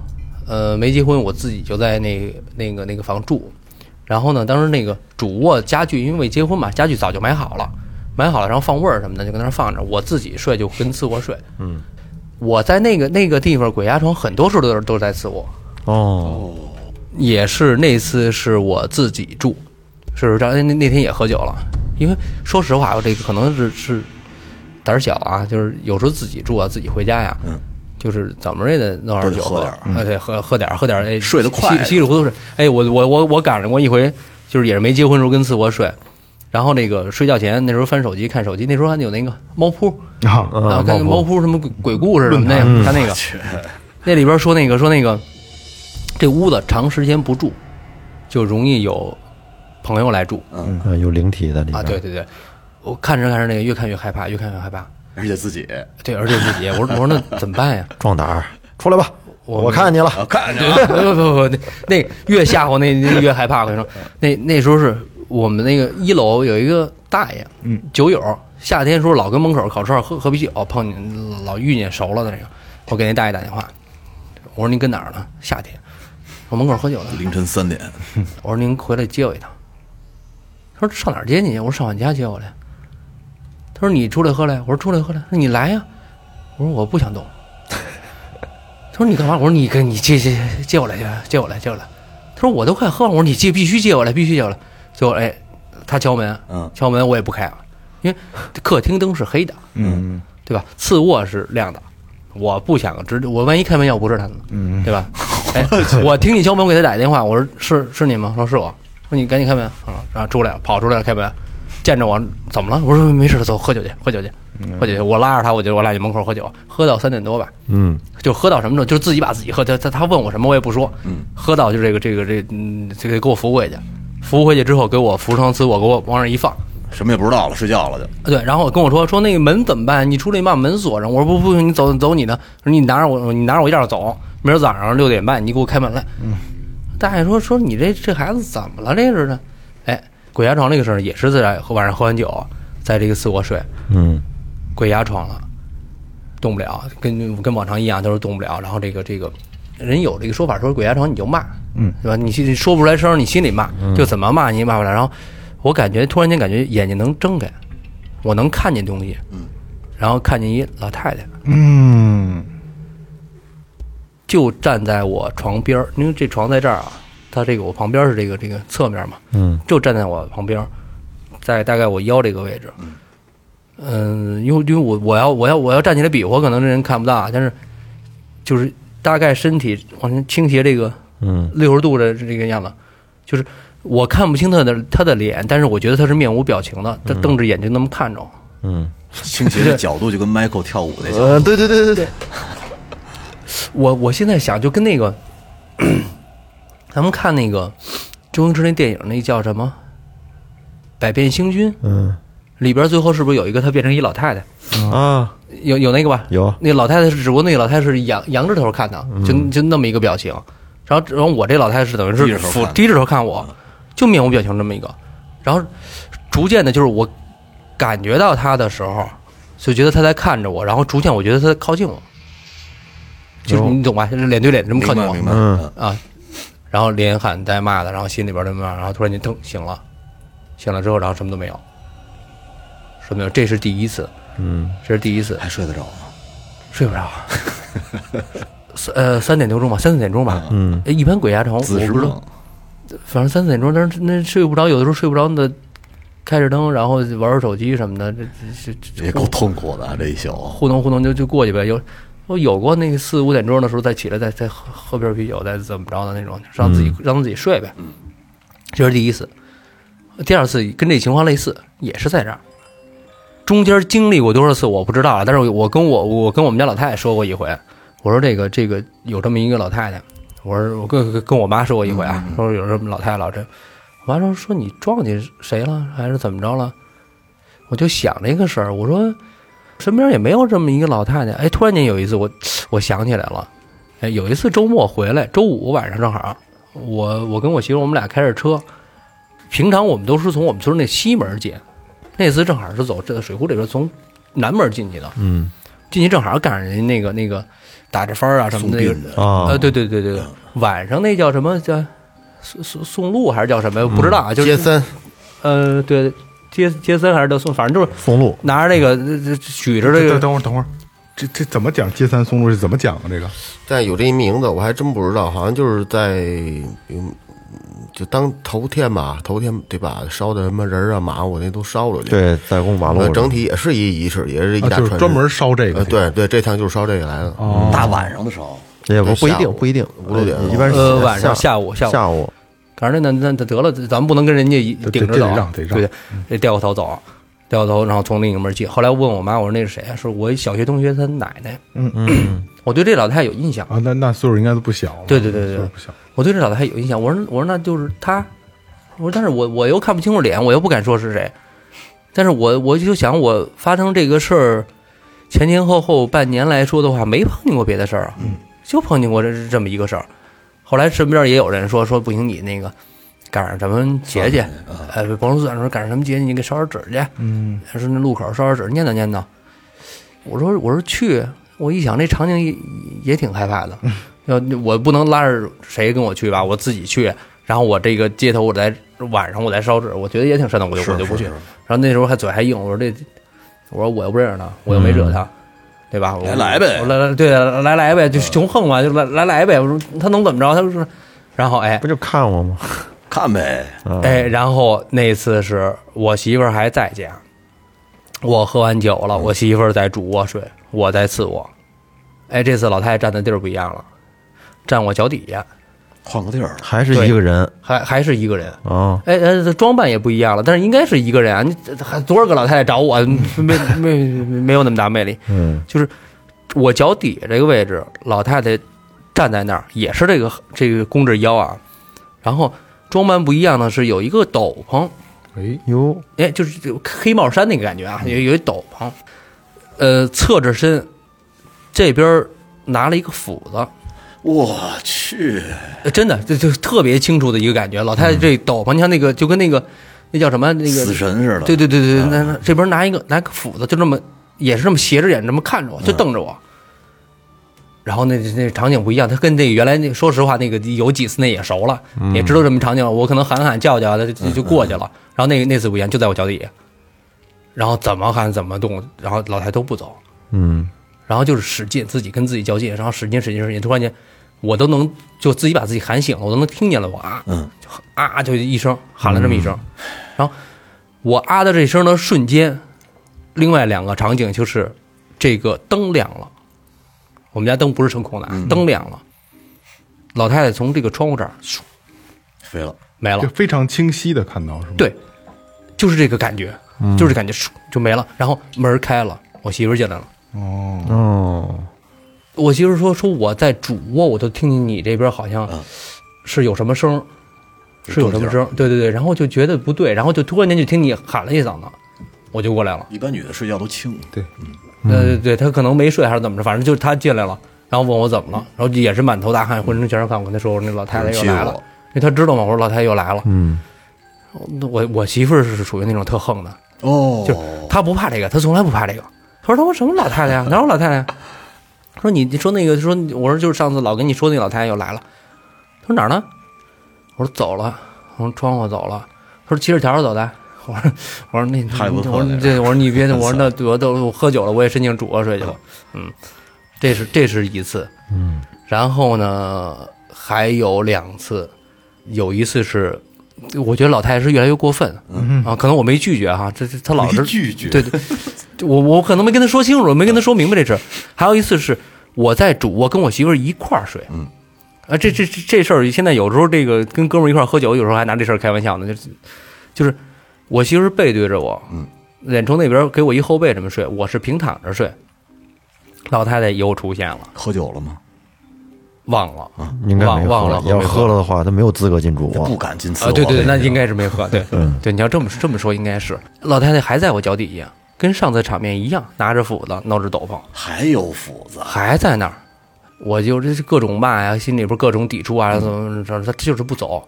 呃没结婚，我自己就在那那个那个房住。然后呢，当时那个主卧家具，因为未结婚嘛，家具早就买好了，买好了，然后放味儿什么的就跟那儿放着。我自己睡就跟次卧睡。嗯，我在那个那个地方鬼压床，很多时候都是都是在次卧。哦，也是那次是我自己住，是这那那天也喝酒了，因为说实话，我这个可能是是胆儿小啊，就是有时候自己住啊，自己回家呀，嗯，就是怎么着也得弄点酒喝点儿啊，对，喝喝点儿喝点儿，哎，[LAUGHS] 睡得快稀稀里糊涂睡。哎，我我我我赶上过一回，就是也是没结婚时候跟次卧睡，然后那个睡觉前那时候翻手机看手机，那时候还有那个猫扑 [LAUGHS] 啊，啊，看猫扑什么鬼鬼故事什么那个，看那个。那里边说那个说那个，这屋子长时间不住，就容易有朋友来住嗯有灵体在里边，啊。对，对对，我看着看着那个越看越害怕，越看越害怕。而且自己对，而且自己，我说我说那怎么办呀？[LAUGHS] 壮胆儿，出来吧，我我看见你了，我，看见了 [LAUGHS] 不不不，那那越吓唬那那越害怕。我跟你说，那那时候是我们那个一楼有一个大爷，嗯，酒友，夏天时候老跟门口烤串喝喝啤酒，碰见老遇见熟了的那个，我给那大爷打电话，我说您跟哪儿呢？夏天，我门口喝酒呢。凌晨三点，我说您回来接我一趟。他说上哪儿接你去？我说上俺家接我来。他说你出来喝来。我说出来喝来。那你来呀。我说我不想动。他说你干嘛？我说你跟你借借借我来接接我来借我来。他说我都快喝完。我说你借必须借我来，必须借我来。最后哎，他敲门，嗯敲门我也不开了，因为客厅灯是黑的，嗯对吧？次卧是亮的，我不想直，我万一开门要不是他呢，嗯，对吧？哎，[LAUGHS] 我听你敲门，我给他打一电话，我说是是你吗？说是我，说你赶紧开门啊，然后出来了，跑出来了，开门，见着我怎么了？我说没事，走，喝酒去，喝酒去，喝酒去。我拉着他，我就我俩去门口喝酒，喝到三点多吧，嗯，就喝到什么时候？就自己把自己喝，他他他问我什么我也不说，嗯，喝到就这个这个这嗯，这个给我扶回去，扶回去之后给我扶上次我给我往那儿一放。什么也不知道了，睡觉了就。对，然后跟我说说那个门怎么办？你出来你把门锁上。我说不不，你走走你的，说你拿着我你拿着我钥匙走，明儿早上六点半你给我开门来。嗯，大爷说说你这这孩子怎么了？这是的，哎，鬼压床那个事儿也是在晚上喝完酒，在这个次卧睡，嗯鬼压床了，动不了，跟跟往常一样都是动不了。然后这个这个人有这个说法说鬼压床你就骂，嗯，对吧？你心里说不出来声，你心里骂，就怎么骂你也骂不了。然后我感觉突然间感觉眼睛能睁开，我能看见东西，嗯，然后看见一老太太嗯就站在我床边儿，因为这床在这儿啊，它这个我旁边是这个这个侧面嘛，嗯，就站在我旁边，在大概我腰这个位置。嗯，因为因为我我要我要我要站起来比划，可能这人看不到啊，但是就是大概身体往前倾斜这个嗯。六十度的这个样子，就是我看不清他的他的脸，但是我觉得他是面无表情的，他瞪着眼睛那么看着。我。嗯，倾斜的角度就跟 Michael 跳舞那角度，呃，对对对对对，[LAUGHS] 我我现在想就跟那个，咱们看那个周星驰那电影，那叫什么《百变星君》嗯里边，最后是不是有一个她变成一老太太？啊，有有那个吧？有那老太太是，只不过那个老太太是仰仰着头看的，就就那么一个表情。然后然后我这老太太是等于是俯低着头看我，就面无表情这么一个。然后逐渐的，就是我感觉到她的时候，就觉得她在看着我，然后逐渐我觉得她在靠近我，就是你懂吧？就是脸对脸这么靠近我啊。然后连喊带骂的，然后心里边这么样，然后突然间腾醒了，醒了之后，然后什么都没有，什么没有。这是第一次，嗯这是第一次。还睡得着吗？睡不着，三呃三点多钟吧，三四点钟吧。嗯哎一般鬼压床，我子时不知道，反正三四点钟，但是那睡不着，有的时候睡不着，那开着灯，然后玩玩手机什么的，这这这也够痛苦的啊这一宿。糊弄糊弄就就过去呗。有我有过那个四五点钟的时候再起来再再喝喝瓶啤酒再怎么着的那种，让自己、让自己睡呗。这是第一次，第二次跟这情况类似，也是在这儿。中间经历过多少次我不知道啊，但是我跟我我跟我们家老太太说过一回，我说这个这个有这么一个老太太，我说我跟跟跟我妈说过一回啊，说有这么老太太老这，我妈说说你撞见谁了还是怎么着了？我就想这个事儿，我说身边也没有这么一个老太太。哎，突然间有一次我我想起来了，哎，有一次周末回来，周五晚上正好，我我跟我媳妇我们俩开着车，平常我们都是从我们村那西门进，那次正好是走这个水库里边从南门进去的，嗯。进去正好赶上人家那个那个打着幡啊什么的那个啊呃，对对对对对，晚上那叫什么？叫送送送路还是叫什么？不知道啊，就是街三。呃，对，接接三还是德松，反正就是松露拿着那个这这举着这个，等会儿等会儿，这这怎么讲？接三松露是怎么讲啊？这个但有这一名字我还真不知道，好像就是在嗯，就当头天吧，头天得把烧的什么人啊、马，我那都烧了去。，对，在公马路呃，整体也是一仪式，也是一啊，大传统。就是专门烧这个呃，。对对，这趟就是烧这个来的。哦，大晚上的烧，也不不一定不一定，五六点一般是呃，晚上下下午下午，下午反正那那那得了，咱们不能跟人家一顶着走对对，得掉过头走，掉过头，然后从另一个门进。后来我问我妈，我说那是谁啊？是我一小学同学他奶奶。嗯嗯 [CLEARS THROAT] 我对这老太太有印象，啊，那那岁数应该都不小了。对对对对不小。我对这老太太有印象。我说我说那就是她，我说但是我我又看不清楚脸，我又不敢说是谁。但是我我就想，我发生这个事儿前前后后半年来说的话，没碰见过别的事儿啊，就碰见过这这么一个事儿。后来身边也有人说说不行，你那个赶上什么节去，哎，甭说算说赶上什么节，你给烧点纸去，嗯，说那路口烧点纸，念叨念叨。我说我说去，我一想这场景也也挺害怕的，[LAUGHS] 要我不能拉着谁跟我去吧，我自己去。然后我这个街头我在晚上我在烧纸，我觉得也挺瘆的，我就我就不去。然后那时候还嘴还硬，我说这，我说我又不认识他，我又没惹他，对吧？我来来呗我来来对来来呗，就穷横嘛，就来来来呗。我说他能怎么着？他说，然后哎不就看我吗？[LAUGHS] 看呗，[LAUGHS] 啊哎，然后那次是我媳妇儿还在家，我喝完酒了，我媳妇儿在主卧睡，我在次卧。哎，这次老太太站的地儿不一样了，站我脚底下，换个地儿了。还是一个人还还是一个人。啊？哎哎，这装扮也不一样了，但是应该是一个人啊！你这还多少个老太太找我，没没没有那么大魅力。嗯就是我脚底下这个位置，老太太站在那儿，也是这个这个弓着腰啊，然后装扮不一样的是有一个斗篷，哎，呦，哎，就是这个黑帽衫那个感觉啊，有有一斗篷，呃，侧着身，这边拿了一个斧子，我去，呃真的，这就特别清楚的一个感觉。老太太这斗篷，你看那个就跟那个那叫什么那个死神似的。对对对对，那那这边拿一个拿个斧子，就这么也是这么斜着眼这么看着我，就瞪着我。然后那那场景不一样，他跟那原来那说实话那个有几次那也熟了，也知道这么场景了，我可能喊喊叫叫的就就过去了。然后那那次不一样，就在我脚底下，然后怎么喊怎么动，然后老太都不走，嗯，然后就是使劲自己跟自己较劲，然后使劲使劲使劲，突然间我都能就自己把自己喊醒了，我都能听见了，我啊，嗯，就啊就一声喊了这么一声，然后我啊的这声的瞬间，另外两个场景就是这个灯亮了，我们家灯不是声控的，啊，灯亮了，老太太从这个窗户这儿咻飞了，没了。就，非常清晰的看到是吗？对，就是这个感觉，就是感觉咻就没了，然后门开了，我媳妇进来了。哦，哦，我媳妇说说我在主卧，我都听见你这边好像嗯是有什么声，是有什么声，对对对，然后就觉得不对，然后就突然间就听你喊了一嗓子，我就过来了。一般女的睡觉都轻，对，呃，对对，她可能没睡还是怎么着，反正就是她进来了，然后问我怎么了，然后也是满头大汗，浑身全是汗。我跟她说，我说那老太太又来了，因为她知道嘛，我说老太太又来了。嗯，我我媳妇儿是属于那种特横的，哦，就她不怕这个，她从来不怕这个。她说她说什么老太太呀？哪有老太太呀？她说你你说那个说我说就是上次老跟你说那老太太又来了。他说哪儿呢？我说走了，从窗户走了。他说骑着条走的。我说我说那太不错了我说这我说你别我说那我都我喝酒了，我也申请主卧睡去吧。嗯，这是这是一次。嗯，然后呢还有两次，有一次是。我觉得老太太是越来越过分，啊，可能我没拒绝哈，这这她老是拒绝。对对，我我可能没跟她说清楚，没跟她说明白这事儿。还有一次是我在主卧跟我媳妇儿一块儿睡，嗯，啊，这这这这事儿现在有时候这个跟哥们儿一块儿喝酒，有时候还拿这事儿开玩笑呢，就是就是我媳妇背对着我，嗯，脸朝那边给我一后背这么睡，我是平躺着睡，老太太又出现了，喝酒了吗？忘了啊，应该没忘忘了喝，要喝了的话，他没有资格进主卧不。敢进次啊，卧对对对，那应该是没喝。对，嗯对，你要这么这么说，应该是老太太还在我脚底下，跟上次场面一样，拿着斧子，弄着斗篷，还有斧子，还在那儿。我就这是各种骂呀，心里边各种抵触啊，怎么怎么，他就是不走。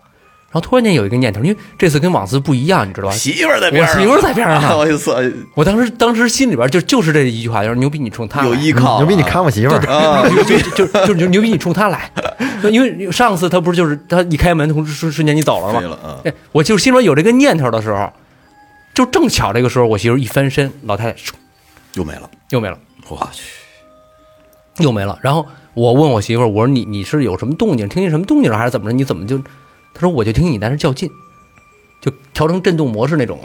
然后突然间有一个念头，因为这次跟往次不一样，你知道吧？媳妇儿在边上，我媳妇儿在边上呢我意思我当时当时心里边就就是这一句话，就是牛逼你冲他来有依靠啊，牛逼，你看我媳妇儿，啊，[LAUGHS] 就就就就就牛逼你冲他来，[LAUGHS] 因为上次他不是就是他一开门，同瞬瞬间你走了吗？飞了啊，哎，我就心里边有这个念头的时候，就正巧这个时候，我媳妇一翻身，老太太又没了，又没了，我去，又没了。然后我问我媳妇儿，我说你你是有什么动静，听见什么动静了，还是怎么着？你怎么就？她说我就听你在那较劲，就调成震动模式那种，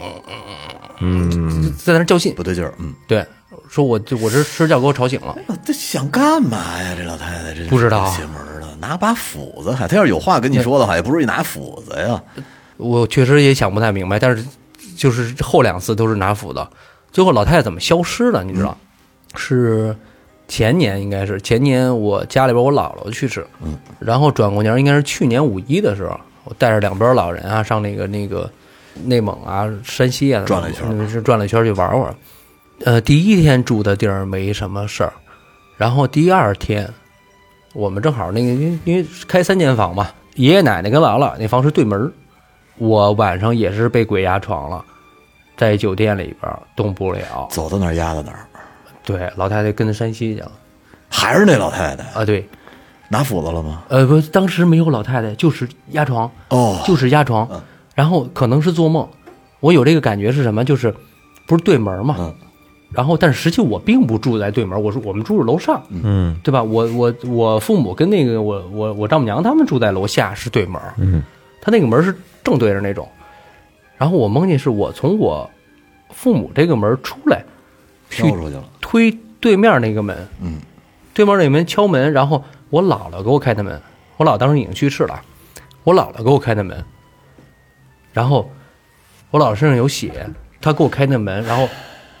嗯，在那较劲。不对劲儿，嗯，对，说我就我这睡觉给我吵醒了。这想干嘛呀？这老太太这不知道邪门儿的，拿把斧子还，她要是有话跟你说的话，也不至于拿斧子呀。我确实也想不太明白，但是就是后两次都是拿斧子，最后老太太怎么消失的？你知道？是前年应该是前年我家里边我姥姥去世，嗯，然后转过年应该是去年五一的时候，我带着两边老人啊上那个那个内蒙啊、山西啊转了一圈嗯是转了一圈去玩玩。呃，第一天住的地儿没什么事儿，然后第二天我们正好那个因为因为开三间房嘛，爷爷奶奶跟姥姥那房是对门儿我晚上也是被鬼压床了，在酒店里边儿动不了。走到哪儿压到哪儿，对，老太太跟着山西去了还是那老太太啊。对，拿斧子了吗？呃，不，当时没有老太太，就是压床，哦，就是压床嗯。然后可能是做梦，我有这个感觉是什么？就是不是对门嘛？嗯然后，但是实际我并不住在对门，我说我们住着楼上，嗯对吧？我我我父母跟那个我我我丈母娘他们住在楼下是对门，嗯，他那个门是正对着那种。然后我梦见是我从我父母这个门出来，去飘出去了，推对面那个门，嗯，对面那个门敲门，然后我姥姥给我开的门，我姥当时已经去世了，我姥姥给我开的门，然后我姥身上有血，她给我开那门，然后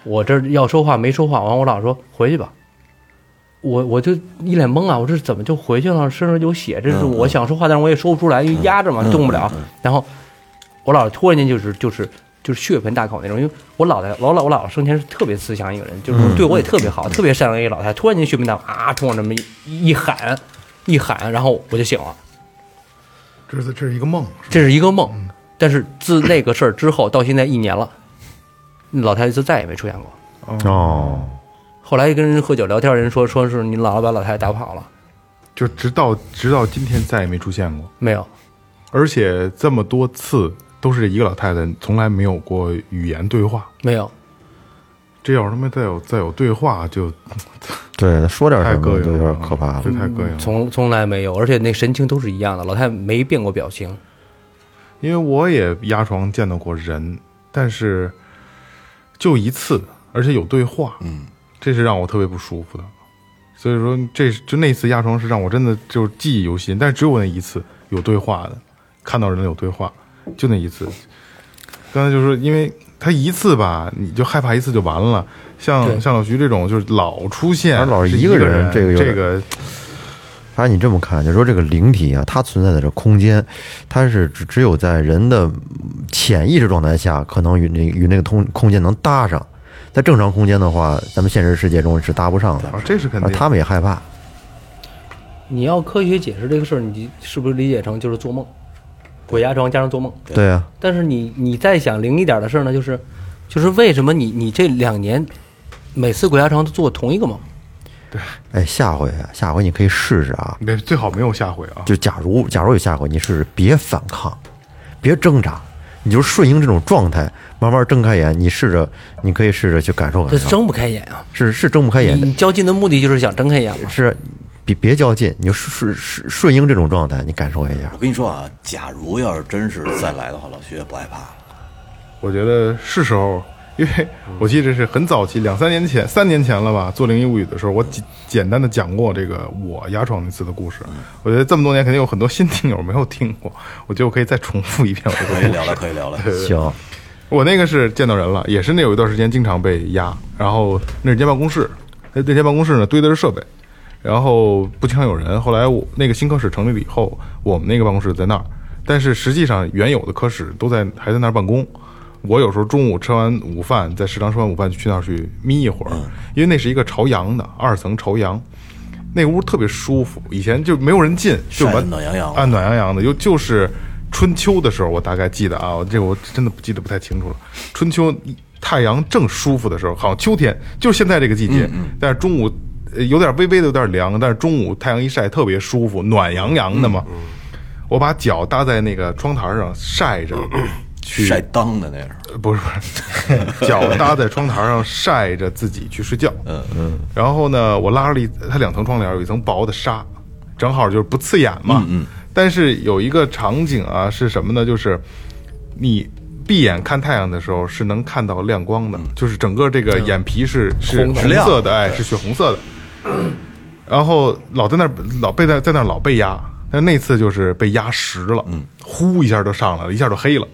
我这要说话没说话，完我姥说回去吧，我我就一脸懵啊，我这怎么就回去了？身上有血，这是我想说话，但是我也说不出来，因为压着嘛，动不了。然后我姥突然间就是就是就是血盆大口那种，因为我姥姥我姥我姥姥生前是特别慈祥一个人，就是对我也特别好，特别善良一个老太太。突然间血盆大口啊，冲我这么一一喊一喊，然后我就醒了。这是这是一个梦，这是一个梦。但是自那个事儿之后到现在一年了，老太太就再也没出现过。哦，后来跟人喝酒聊天，人说说是你姥姥把老太太打跑了，就直到直到今天再也没出现过，没有。而且这么多次都是这一个老太太，从来没有过语言对话。没有，这要是他妈再有再有对话，就 [LAUGHS] 对，说点太膈应什么就有，点可怕了这。太膈应了。从从来没有，而且那神情都是一样的，老太太没变过表情。因为我也压床见到过人，但是就一次，而且有对话，嗯，这是让我特别不舒服的。所以说，这就那次压床是让我真的就是记忆犹新，但是只有那一次有对话的，看到人有对话，就那一次。刚才就说，因为他一次吧，你就害怕一次就完了。像像老徐这种，就是老出现，而老是是一个人人，这个有这个反正你这么看，就说这个灵体啊，它存在的这空间，它是只只有在人的潜意识状态下，可能与那与那个空空间能搭上。在正常空间的话，咱们现实世界中是搭不上的，啊，这是肯定。而他们也害怕。你要科学解释这个事儿，你是不是理解成就是做梦，鬼压床加上做梦？对啊，但是你你再想灵一点的事儿呢，就是就是为什么你你这两年每次鬼压床都做同一个梦？对哎，下回啊，下回你可以试试啊。没最好没有下回啊。就假如假如有下回，你试试别反抗，别挣扎，你就顺应这种状态，慢慢睁开眼。你试着，你可以试着去感受感受，这睁不开眼啊！是是睁不开眼你，较劲的目的就是想睁开眼嘛。是别别较劲，你就顺顺顺应这种状态，你感受一下我。跟你说啊，假如要是真是再来的话，老徐也不害怕了。我觉得是时候，因为我记得是很早期，两三年前、三年前了吧，做《灵异物语》的时候，我简简单的讲过这个我压床那次的故事。我觉得这么多年肯定有很多新听友没有听过，我觉得我可以再重复一遍我这个故事。可以聊了，可以聊了。行，我那个是见到人了，也是那有一段时间经常被压，然后那是间办公室，那那间办公室呢堆的是设备，然后不经常有人。后来我那个新科室成立了以后，我们那个办公室在那儿，但是实际上原有的科室都在还在那儿办公。我有时候中午吃完午饭，在食堂吃完午饭就去那儿去眯一会儿，因为那是一个朝阳的二层朝阳，那屋特别舒服。以前就没有人进，就完暖洋洋啊，暖洋洋的。又就是春秋的时候，我大概记得啊，这个我真的不记得不太清楚了。春秋太阳正舒服的时候，好像秋天就是现在这个季节，但是中午呃有点微微的有点凉，但是中午太阳一晒特别舒服，暖洋洋的嘛。我把脚搭在那个窗台上晒着，去晒裆的那是，呃不是不是，脚搭在窗台上晒着自己去睡觉。嗯嗯。然后呢，我拉了一，它两层窗帘，有一层薄的纱，正好就是不刺眼嘛。嗯。但是有一个场景啊，是什么呢？就是你闭眼看太阳的时候是能看到亮光的，就是整个这个眼皮是是红色的，哎，是血红色的。[CLEARS THROAT] 然后老在那儿老被在在那儿老被压，但那次就是被压实了，嗯，呼一下就上来了，一下就黑了。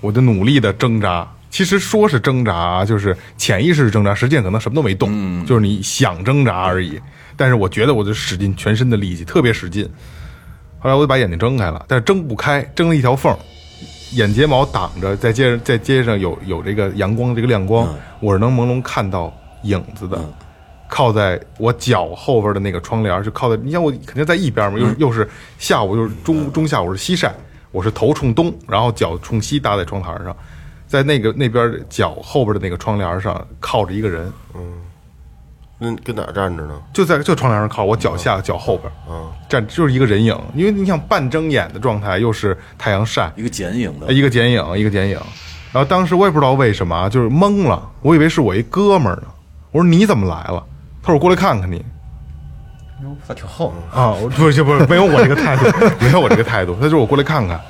我就努力的挣扎，其实说是挣扎，就是潜意识挣扎，实际上可能什么都没动，就是你想挣扎而已。但是我觉得我就使尽全身的力气，特别使劲。后来我就把眼睛睁开了，但是睁不开，睁了一条缝，眼睫毛挡着，在街在街上有有这个阳光这个亮光，我是能朦胧看到影子的。靠在我脚后边的那个窗帘，就靠在，你想我肯定在一边嘛，又是又是下午，又是中中下午是西晒，我是头冲东，然后脚冲西搭在窗台上，在那个那边脚后边的那个窗帘上靠着一个人，嗯那跟哪站着呢？就在就窗帘上靠，我脚下脚后边，嗯站就是一个人影，因为你想半睁眼的状态，又是太阳晒，一个剪影的，一个剪影，一个剪影。然后当时我也不知道为什么啊，就是懵了，我以为是我一哥们儿呢。我说你怎么来了？他说我过来看看你。他挺横，啊，我不是不是没有我这个态度，[LAUGHS] 没有我这个态度。他说我过来看看，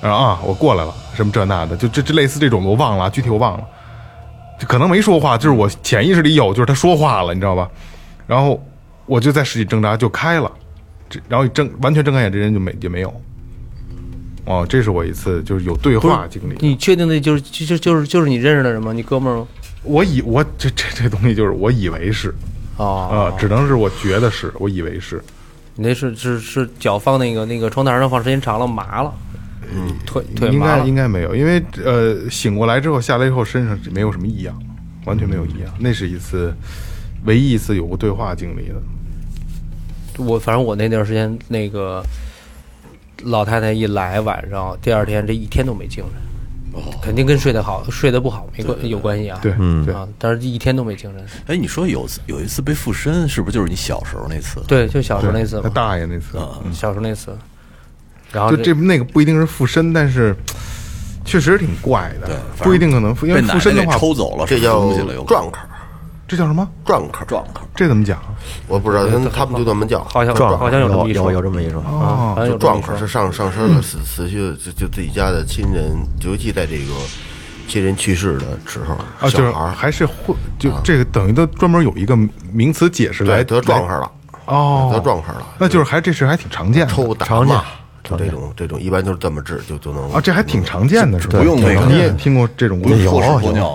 然后啊，我过来了，什么这那的，就这这类似这种的，我忘了，具体我忘了，就可能没说话，就是我潜意识里有，就是他说话了，你知道吧？然后我就在使劲挣扎，就开了，这然后一睁完全睁开眼，这人就没也没有。哦，这是我一次就是有对话经历。你确定那就是就就就是就是你认识的人吗？你哥们儿吗？我以我这这这东西就是我以为是哦，啊、只能是我觉得是，我以为是。你那是是是脚放那个那个窗台上放时间长了麻了，嗯，腿腿应该应该没有，因为呃醒过来之后下来以后身上没有什么异样，完全没有异样。那是一次唯一一次有过对话经历的。我反正我那段时间那个老太太一来晚上，第二天这一天都没精神，肯定跟睡得好、睡得不好没关有关系啊。对，嗯，啊，但是一天都没精神。哎，你说有有一次被附身，是不是就是你小时候那次？对，就小时候那次他，大爷那次，小时候那次，然后就这那个不一定是附身，但是确实挺怪的对，不一定可能附因为附身的话，抽走了，这叫东西了，有可能撞客，这叫什么？撞客，撞客。这怎么讲？我不知道，他们他们就这么叫。好像撞好像有这么一说有有，这么一说，啊，就撞客是上上身的，死死去就就自己家的亲人，尤其在这个亲人去世的时候，啊，就是还是会就这个等于都专门有一个名词解释来对得撞来客了，哦，得撞客了，那就是还这事还挺常见的抽打常见骂，就这种这种一般都是这么治，就就能啊，这还挺常见的，是吧？不用那个你也听过这种故事？有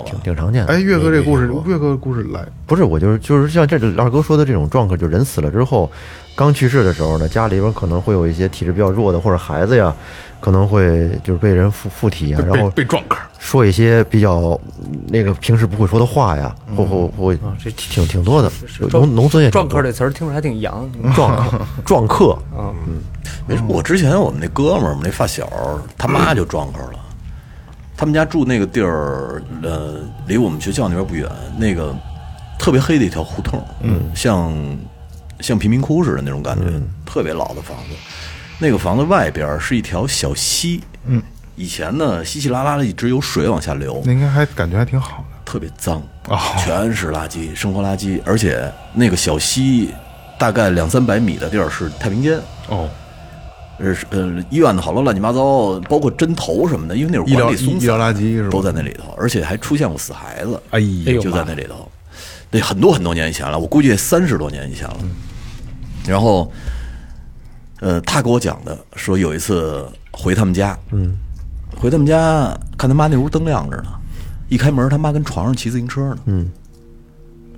挺挺常见的。哎，岳哥这故事，岳哥故事来，不是，我就是就是像这二哥说的这种状况，就人死了之后，刚去世的时候呢，家里边可能会有一些体质比较弱的，或者孩子呀，可能会就是被人附附体呀，然后被被撞客，说一些比较那个平时不会说的话呀，或或或这挺挺多的。农农村也撞客这词儿听着还挺洋，撞客撞客，没事，我之前我们那哥们儿，我们那发小，他妈就撞客了。他们家住那个地儿，呃，离我们学校那边不远，那个特别黑的一条胡同，嗯，像像贫民窟似的那种感觉，特别老的房子。那个房子外边是一条小溪，嗯，以前呢稀稀拉拉的一直有水往下流，那应该还感觉还挺好的。特别脏哦。全是垃圾，生活垃圾，而且那个小溪大概两三百米的地儿是太平间，哦，呃呃医院的好多乱七八糟，包括针头什么的，因为那会儿医疗管理松医疗垃圾是吧都在那里头，而且还出现过死孩子，哎呦就在那里头，那很多很多年以前了，我估计三十多年以前了。然后，呃，他给我讲的说有一次回他们家，嗯，回他们家看他妈那屋灯亮着呢，一开门他妈跟床上骑自行车呢，嗯，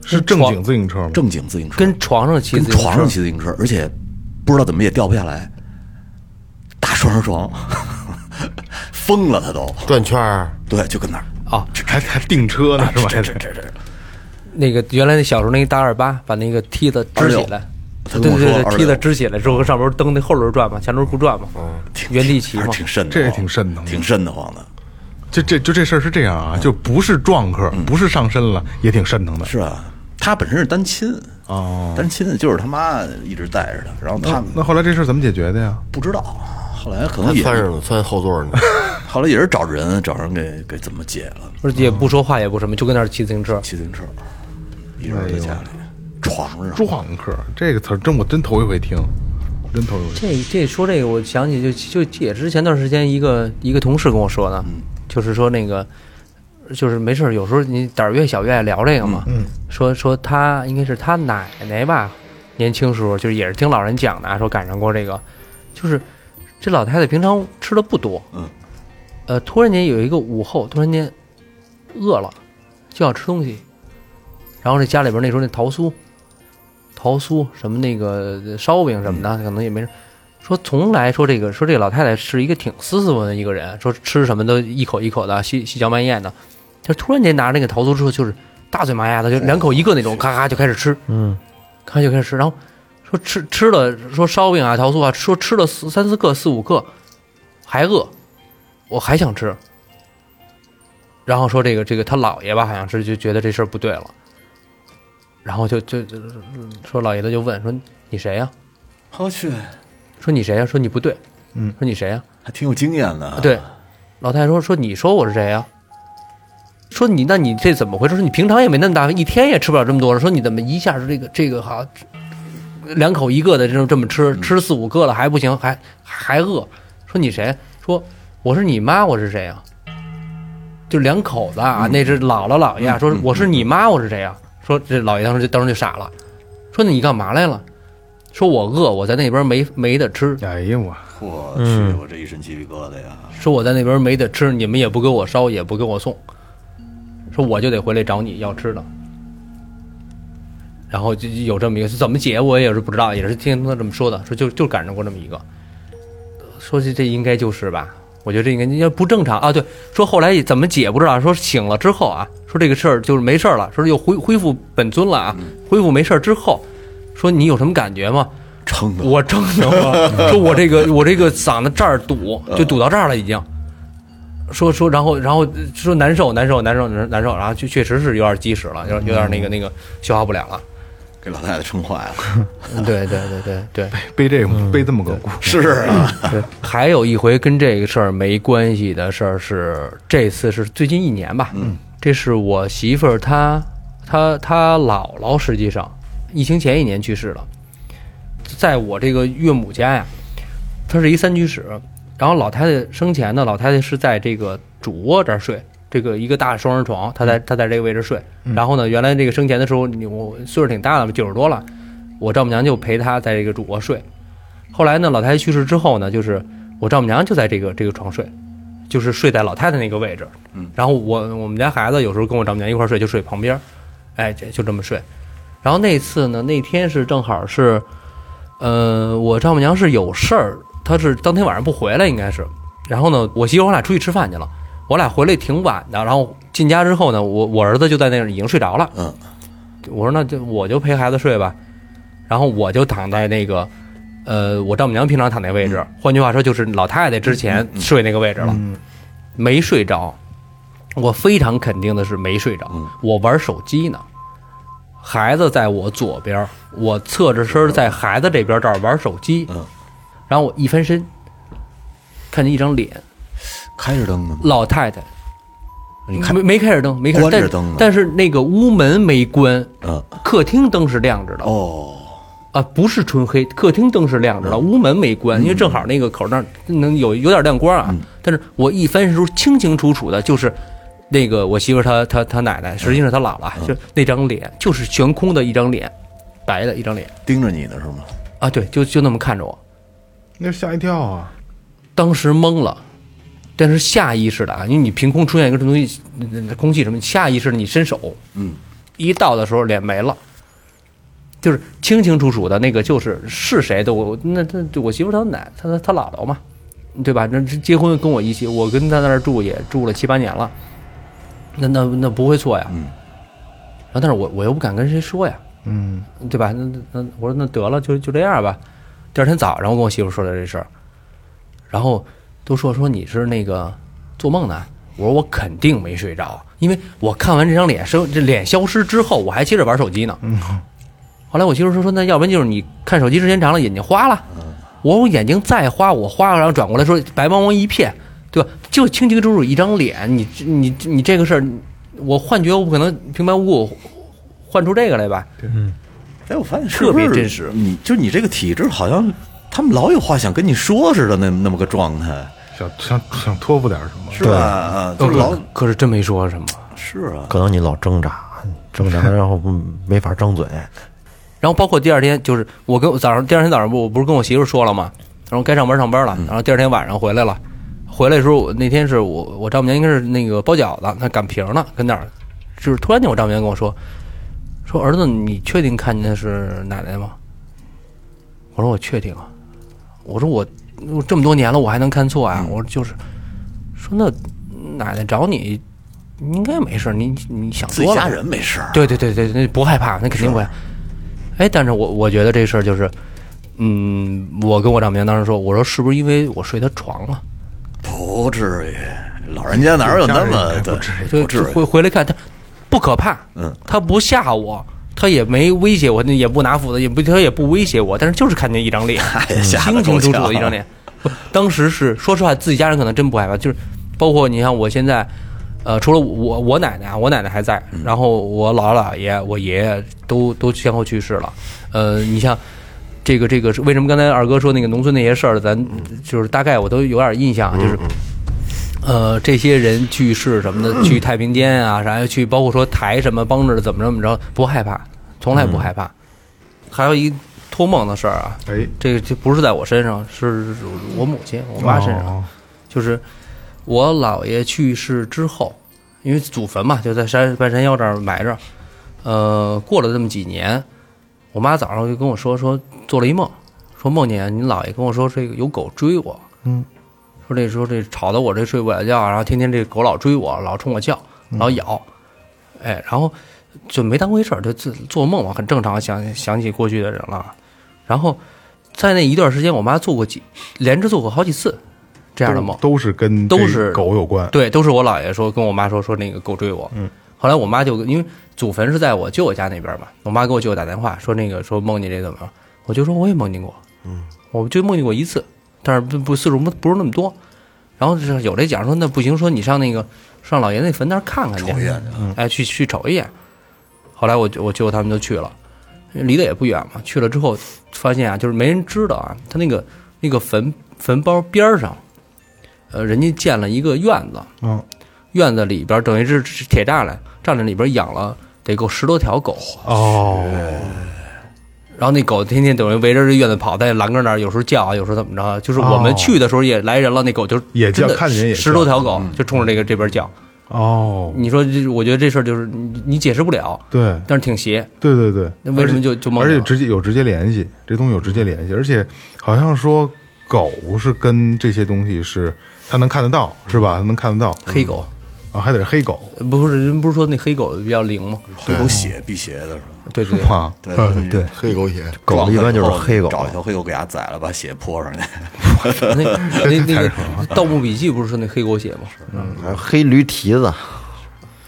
是正经自行车吗？正经自行车，跟床上骑自行车。跟床上骑自行车，而且不知道怎么也掉不下来，大双人床，疯了他都，转圈儿，对，就跟那儿，啊，还还订车呢是吧？这这这这，那个原来那小时候那个大二八，把那个梯子支起来，对对对，梯子支起来之后，上边蹬那后轮转嘛，前轮不转嘛，嗯原地骑嘛还，挺瘆的，这也挺瘆得慌挺瘆得慌的。就这就这事儿是这样啊，就不是撞客，不是上身了，也挺瘆腾的。是啊，他本身是单亲，哦，单亲就是他妈一直带着他，然后他那后来这事儿怎么解决的呀？不知道，后来可能也窜上了，窜后座呢。[LAUGHS] 后来也是找人，找人给给怎么解了，而且也不说话也不什么，就跟那儿骑自行车。骑自行车，一人在家里，床上撞客这个词儿真我真头一回听，真头一回听。这这说这个，我想起就就也是前段时间一个一个同事跟我说的，就是说那个就是没事儿有时候你胆儿越小越爱聊这个嘛，说说他应该是他奶奶吧，年轻时候就是也是听老人讲的啊，说赶上过这个，就是这老太太平常吃的不多，嗯，呃，突然间有一个午后，突然间饿了，就要吃东西，然后这家里边那时候那桃酥。桃酥什么那个烧饼什么的，可能也没人。说从来说这个说这个老太太是一个挺斯斯文文的一个人，说吃什么都一口一口的细细嚼慢咽的，就突然间拿着那个桃酥之后，就是大嘴麻牙的，就两口一个那种，咔咔就开始吃，嗯，咔就开始吃，然后说吃吃了说烧饼啊桃酥啊，说吃了四三四个四五个，还饿，我还想吃，然后说这个这个他姥爷吧，好像是就觉得这事儿不对了。然后就就就说老爷子就问说你谁呀、我去，说你谁呀、说你不对，嗯，说你谁呀、还挺有经验的，对，老太太说说你说我是谁呀、说你那你这怎么回事？说你平常也没那么大，一天也吃不了这么多了。说你怎么一下子这个这个好两口一个的这么这么吃，吃四五个了还不行，还还饿。说你谁？说我是你妈，我是谁啊、就两口子啊，那是姥姥姥爷啊。说我是你妈，我是谁啊、说这姥爷当时就当时就傻了，说你干嘛来了？说我饿，我在那边没没得吃。哎呦我，我去，我这一身鸡皮疙瘩呀！说我在那边没得吃，你们也不给我烧，也不给我送，说我就得回来找你要吃的。然后就有这么一个，怎么解我也是不知道，也是听他这么说的，说就就赶上过这么一个，说这这应该就是吧？我觉得这应该要不正常啊。对，说后来怎么解不知道，说醒了之后啊，说这个事儿就是没事儿了，说又恢恢复本尊了啊，恢复没事儿之后，说你有什么感觉吗？撑的，我撑的我 [LAUGHS] 说我这个我这个嗓子这儿堵，就堵到这儿了已经。说说，然后然后说难受难受难受难受，然后就确实是有点积食了，有点有点那个那个消化不了了。给老太太撑坏了。嗯 [LAUGHS] 对对对对对。背这个背这么个故事，是啊，对，[LAUGHS] 还有一回跟这个事儿没关系的事儿是，这次是最近一年吧，嗯，这是我媳妇儿她她她姥姥，实际上疫情前一年去世了，在我这个岳母家呀，她是一三居室，然后老太太生前呢，老太太是在这个主卧这儿睡。这个一个大双人床，她在她在这个位置睡。然后呢，原来这个生前的时候，你我岁数挺大了，九十多了，我丈母娘就陪她在这个主卧睡。后来呢，老太太去世之后呢，就是我丈母娘就在这个这个床睡，就是睡在老太太那个位置。嗯，然后我我们家孩子有时候跟我丈母娘一块儿睡，就睡旁边儿，哎，这就这么睡。然后那次呢，那天是正好是，呃，我丈母娘是有事儿，她是当天晚上不回来，应该是。然后呢，我媳妇我俩出去吃饭去了，我俩回来挺晚的。然后进家之后呢，我我儿子就在那儿已经睡着了。嗯，我说那就我就陪孩子睡吧，然后我就躺在那个，呃，我丈母娘平常躺那位置，换句话说就是老太太之前睡那个位置了，没睡着。我非常肯定的是没睡着，我玩手机呢，孩子在我左边，我侧着身在孩子这边这儿玩手机，嗯然后我一翻身，看见一张脸，开着灯呢吗？老太太，你看没没开着灯，没开关着灯呢但是那个屋门没关，嗯，客厅灯是亮着的。哦，啊，不是纯黑，客厅灯是亮着的，屋门没关，因为正好那个口那儿能有有点亮光啊。但是我一翻身时候清清楚楚的，就是那个我媳妇儿她她她奶奶，实际上她姥姥，就那张脸就是悬空的一张脸，白的一张脸盯着你呢是吗？啊，对，就就那么看着我，那吓一跳啊！当时懵了。但是下意识的啊，因为你凭空出现一个什么东西，那那空气什么，下意识的你伸手，嗯，一到的时候脸没了，就是清清楚楚的那个就是是谁的我那那我媳妇她奶她她她姥姥嘛，对吧？那结婚跟我一起，我跟她在那儿住也住了七八年了，那那那不会错呀，嗯。然后但是我我又不敢跟谁说呀，嗯，对吧？那那那我说那得了，就就这样吧。第二天早上我跟我媳妇说的这事儿，然后都说说你是那个做梦呢。我说我肯定没睡着，因为我看完这张脸生这脸消失之后，我还接着玩手机呢。后来我媳妇说说那要不然就是你看手机时间长了眼睛花了。我说我眼睛再花，我花了然后转过来说白茫茫一片，对吧？就清清楚楚一张脸，你你你这个事儿，我幻觉我不可能平白无故换出这个来吧？嗯哎，我发现特别真实你就你这个体质，好像他们老有话想跟你说似的，那那么个状态，想想想托付点什么，是吧？啊，就是老可是真没说什么。是啊，可能你老挣扎，挣扎，[LAUGHS] 然后没法张嘴。然后包括第二天，就是我跟我早上第二天早上不我不是跟我媳妇说了吗？然后该上班上班了，然后第二天晚上回来了，回来的时候我那天是我我丈母娘应该是那个包饺子，她擀皮儿呢，跟那儿，就是突然间我丈母娘跟我说，说儿子你确定看见的是奶奶吗？我说我确定啊，我说我我这么多年了我还能看错啊？我说就是，说那奶奶找你应该没事，你你想自己多了家。人没事儿，对对对对，那不害怕，那肯定不害怕。哎，但是我我觉得这事儿就是，嗯，我跟我丈母娘当时说，我说是不是因为我睡她床了？不至于，老人家哪有那么不至于，回回来看她，不可怕，嗯，她不吓我，她也没威胁我，那也不拿斧子，也不他也不威胁我，但是就是看见一张脸，[LAUGHS] 清清楚楚的一张脸。当时是说实话，自己家人可能真不害怕，就是包括你像我现在，呃，除了我我奶奶啊，我奶奶还在，然后我姥姥姥爷、我爷爷都都先后去世了。呃，你像这个这个是为什么刚才二哥说那个农村那些事儿，咱就是大概我都有点印象，就是。呃，这些人去世什么的，去太平间啊，啥去，包括说抬什么帮着怎么怎么着，不害怕，从来不害怕。还有一托梦的事儿啊，哎，这个这不是在我身上，是我母亲、我妈身上。哦就是我姥爷去世之后，因为祖坟嘛，就在山半山腰这儿埋着。呃，过了这么几年，我妈早上就跟我说，说做了一梦，说梦见你姥爷跟我说这个有狗追我，嗯，说这时候这吵得我这睡不了觉，然后天天这狗老追我，老冲我叫，老咬，哎，然后就没当回事儿，就自做梦嘛，很正常，想想起过去的人了。然后在那一段时间，我妈做过几连着做过好几次这样的梦，都是跟都是狗有关。对，都是我姥爷说跟我妈说说那个狗追我。嗯，后来我妈就因为祖坟是在我舅舅家那边嘛，我妈给我舅舅打电话说那个说梦见这怎么了，我就说我也梦见过，嗯，我就梦见过一次，但是不不次数不不是那么多。然后就是有这讲说那不行，说你上那个上老爷那坟那儿看看去，瞅一眼去嗯哎，去去瞅一眼。后来我我舅舅他们就去了，离得也不远嘛。去了之后发现啊，就是没人知道啊，他那个那个坟坟包边儿上，呃，人家建了一个院子，嗯，院子里边等于是是铁栅栏，栅栏里边养了得够十多条狗，哦，然后那狗天天等于围着这院子跑，在栏杆那儿有时候叫啊，有时候怎么着，就是我们哦去的时候也来人了，那狗就也叫看见人也叫。十多条狗就冲着这个这边叫。哦，你说这，我觉得这事儿就是你你解释不了，对。但是挺邪。对对对，那为什么就就猫而且直接有直接联系，这东西有直接联系，而且好像说狗是跟这些东西是它能看得到，是吧？它能看得到。黑狗啊，还得是黑狗，不是人不是说那黑狗比较灵吗？黑狗血辟邪的是吧？对对是吧？对嗯对，黑狗血，狗一般就是黑狗，找一条黑狗给它宰了，把血泼上去。那 [LAUGHS] 那那个《盗墓笔记》不是说那黑狗血吗？嗯还有黑驴蹄子，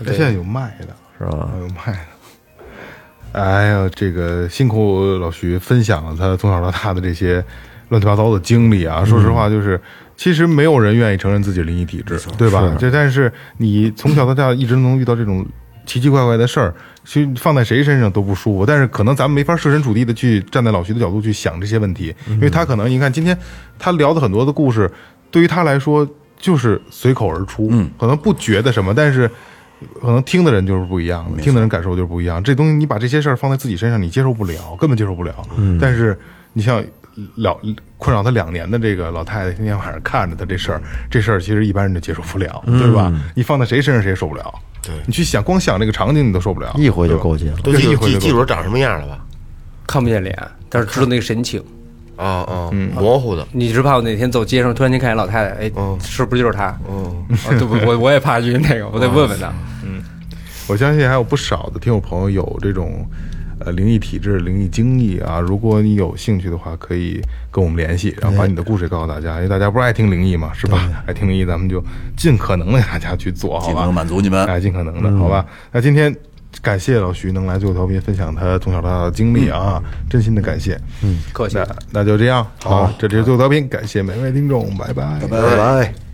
这现在有卖的，是吧？有卖的。哎呀，这个辛苦老徐分享了他从小到大的这些乱七八糟的经历啊！说实话，就是其实没有人愿意承认自己灵异体质，对吧？这但是你从小到大一直能遇到这种奇奇怪怪的事儿，其实放在谁身上都不舒服。但是可能咱们没法设身处地的去站在老徐的角度去想这些问题，因为他可能你看今天他聊的很多的故事，对于他来说就是随口而出，嗯，可能不觉得什么，但是。可能听的人就是不一样的，听的人感受就是不一样。这东西你把这些事儿放在自己身上，你接受不了，根本接受不了。但是你像老困扰他两年的这个老太太，天天晚上看着他这事儿，这事儿其实一般人就接受不了，对吧？你放在谁身上谁也受不了。对你去想，光想这个场景你都受不了，一回就够劲了。都记一回就记记住长什么样了吧？看不见脸，但是知道那个神情。啊啊，模糊的，你是怕我哪天走街上突然间看见老太太，哎，是不是就是她？嗯，啊对不？我我也怕遇见那个，我得问问她。我相信还有不少的听友朋友有这种呃灵异体质、灵异经历啊。如果你有兴趣的话，可以跟我们联系，然后把你的故事告诉大家。因为大家不是爱听灵异嘛，是吧？爱听灵异，咱们就尽可能的给大家去做，好吧？尽能满足你们哎，尽可能的，好吧？那今天感谢老徐能来最后调频分享他从小到大的经历啊，真心的感谢。嗯，客气那那就这样，好，这里是最后调频，感谢每位听众，拜拜。拜拜。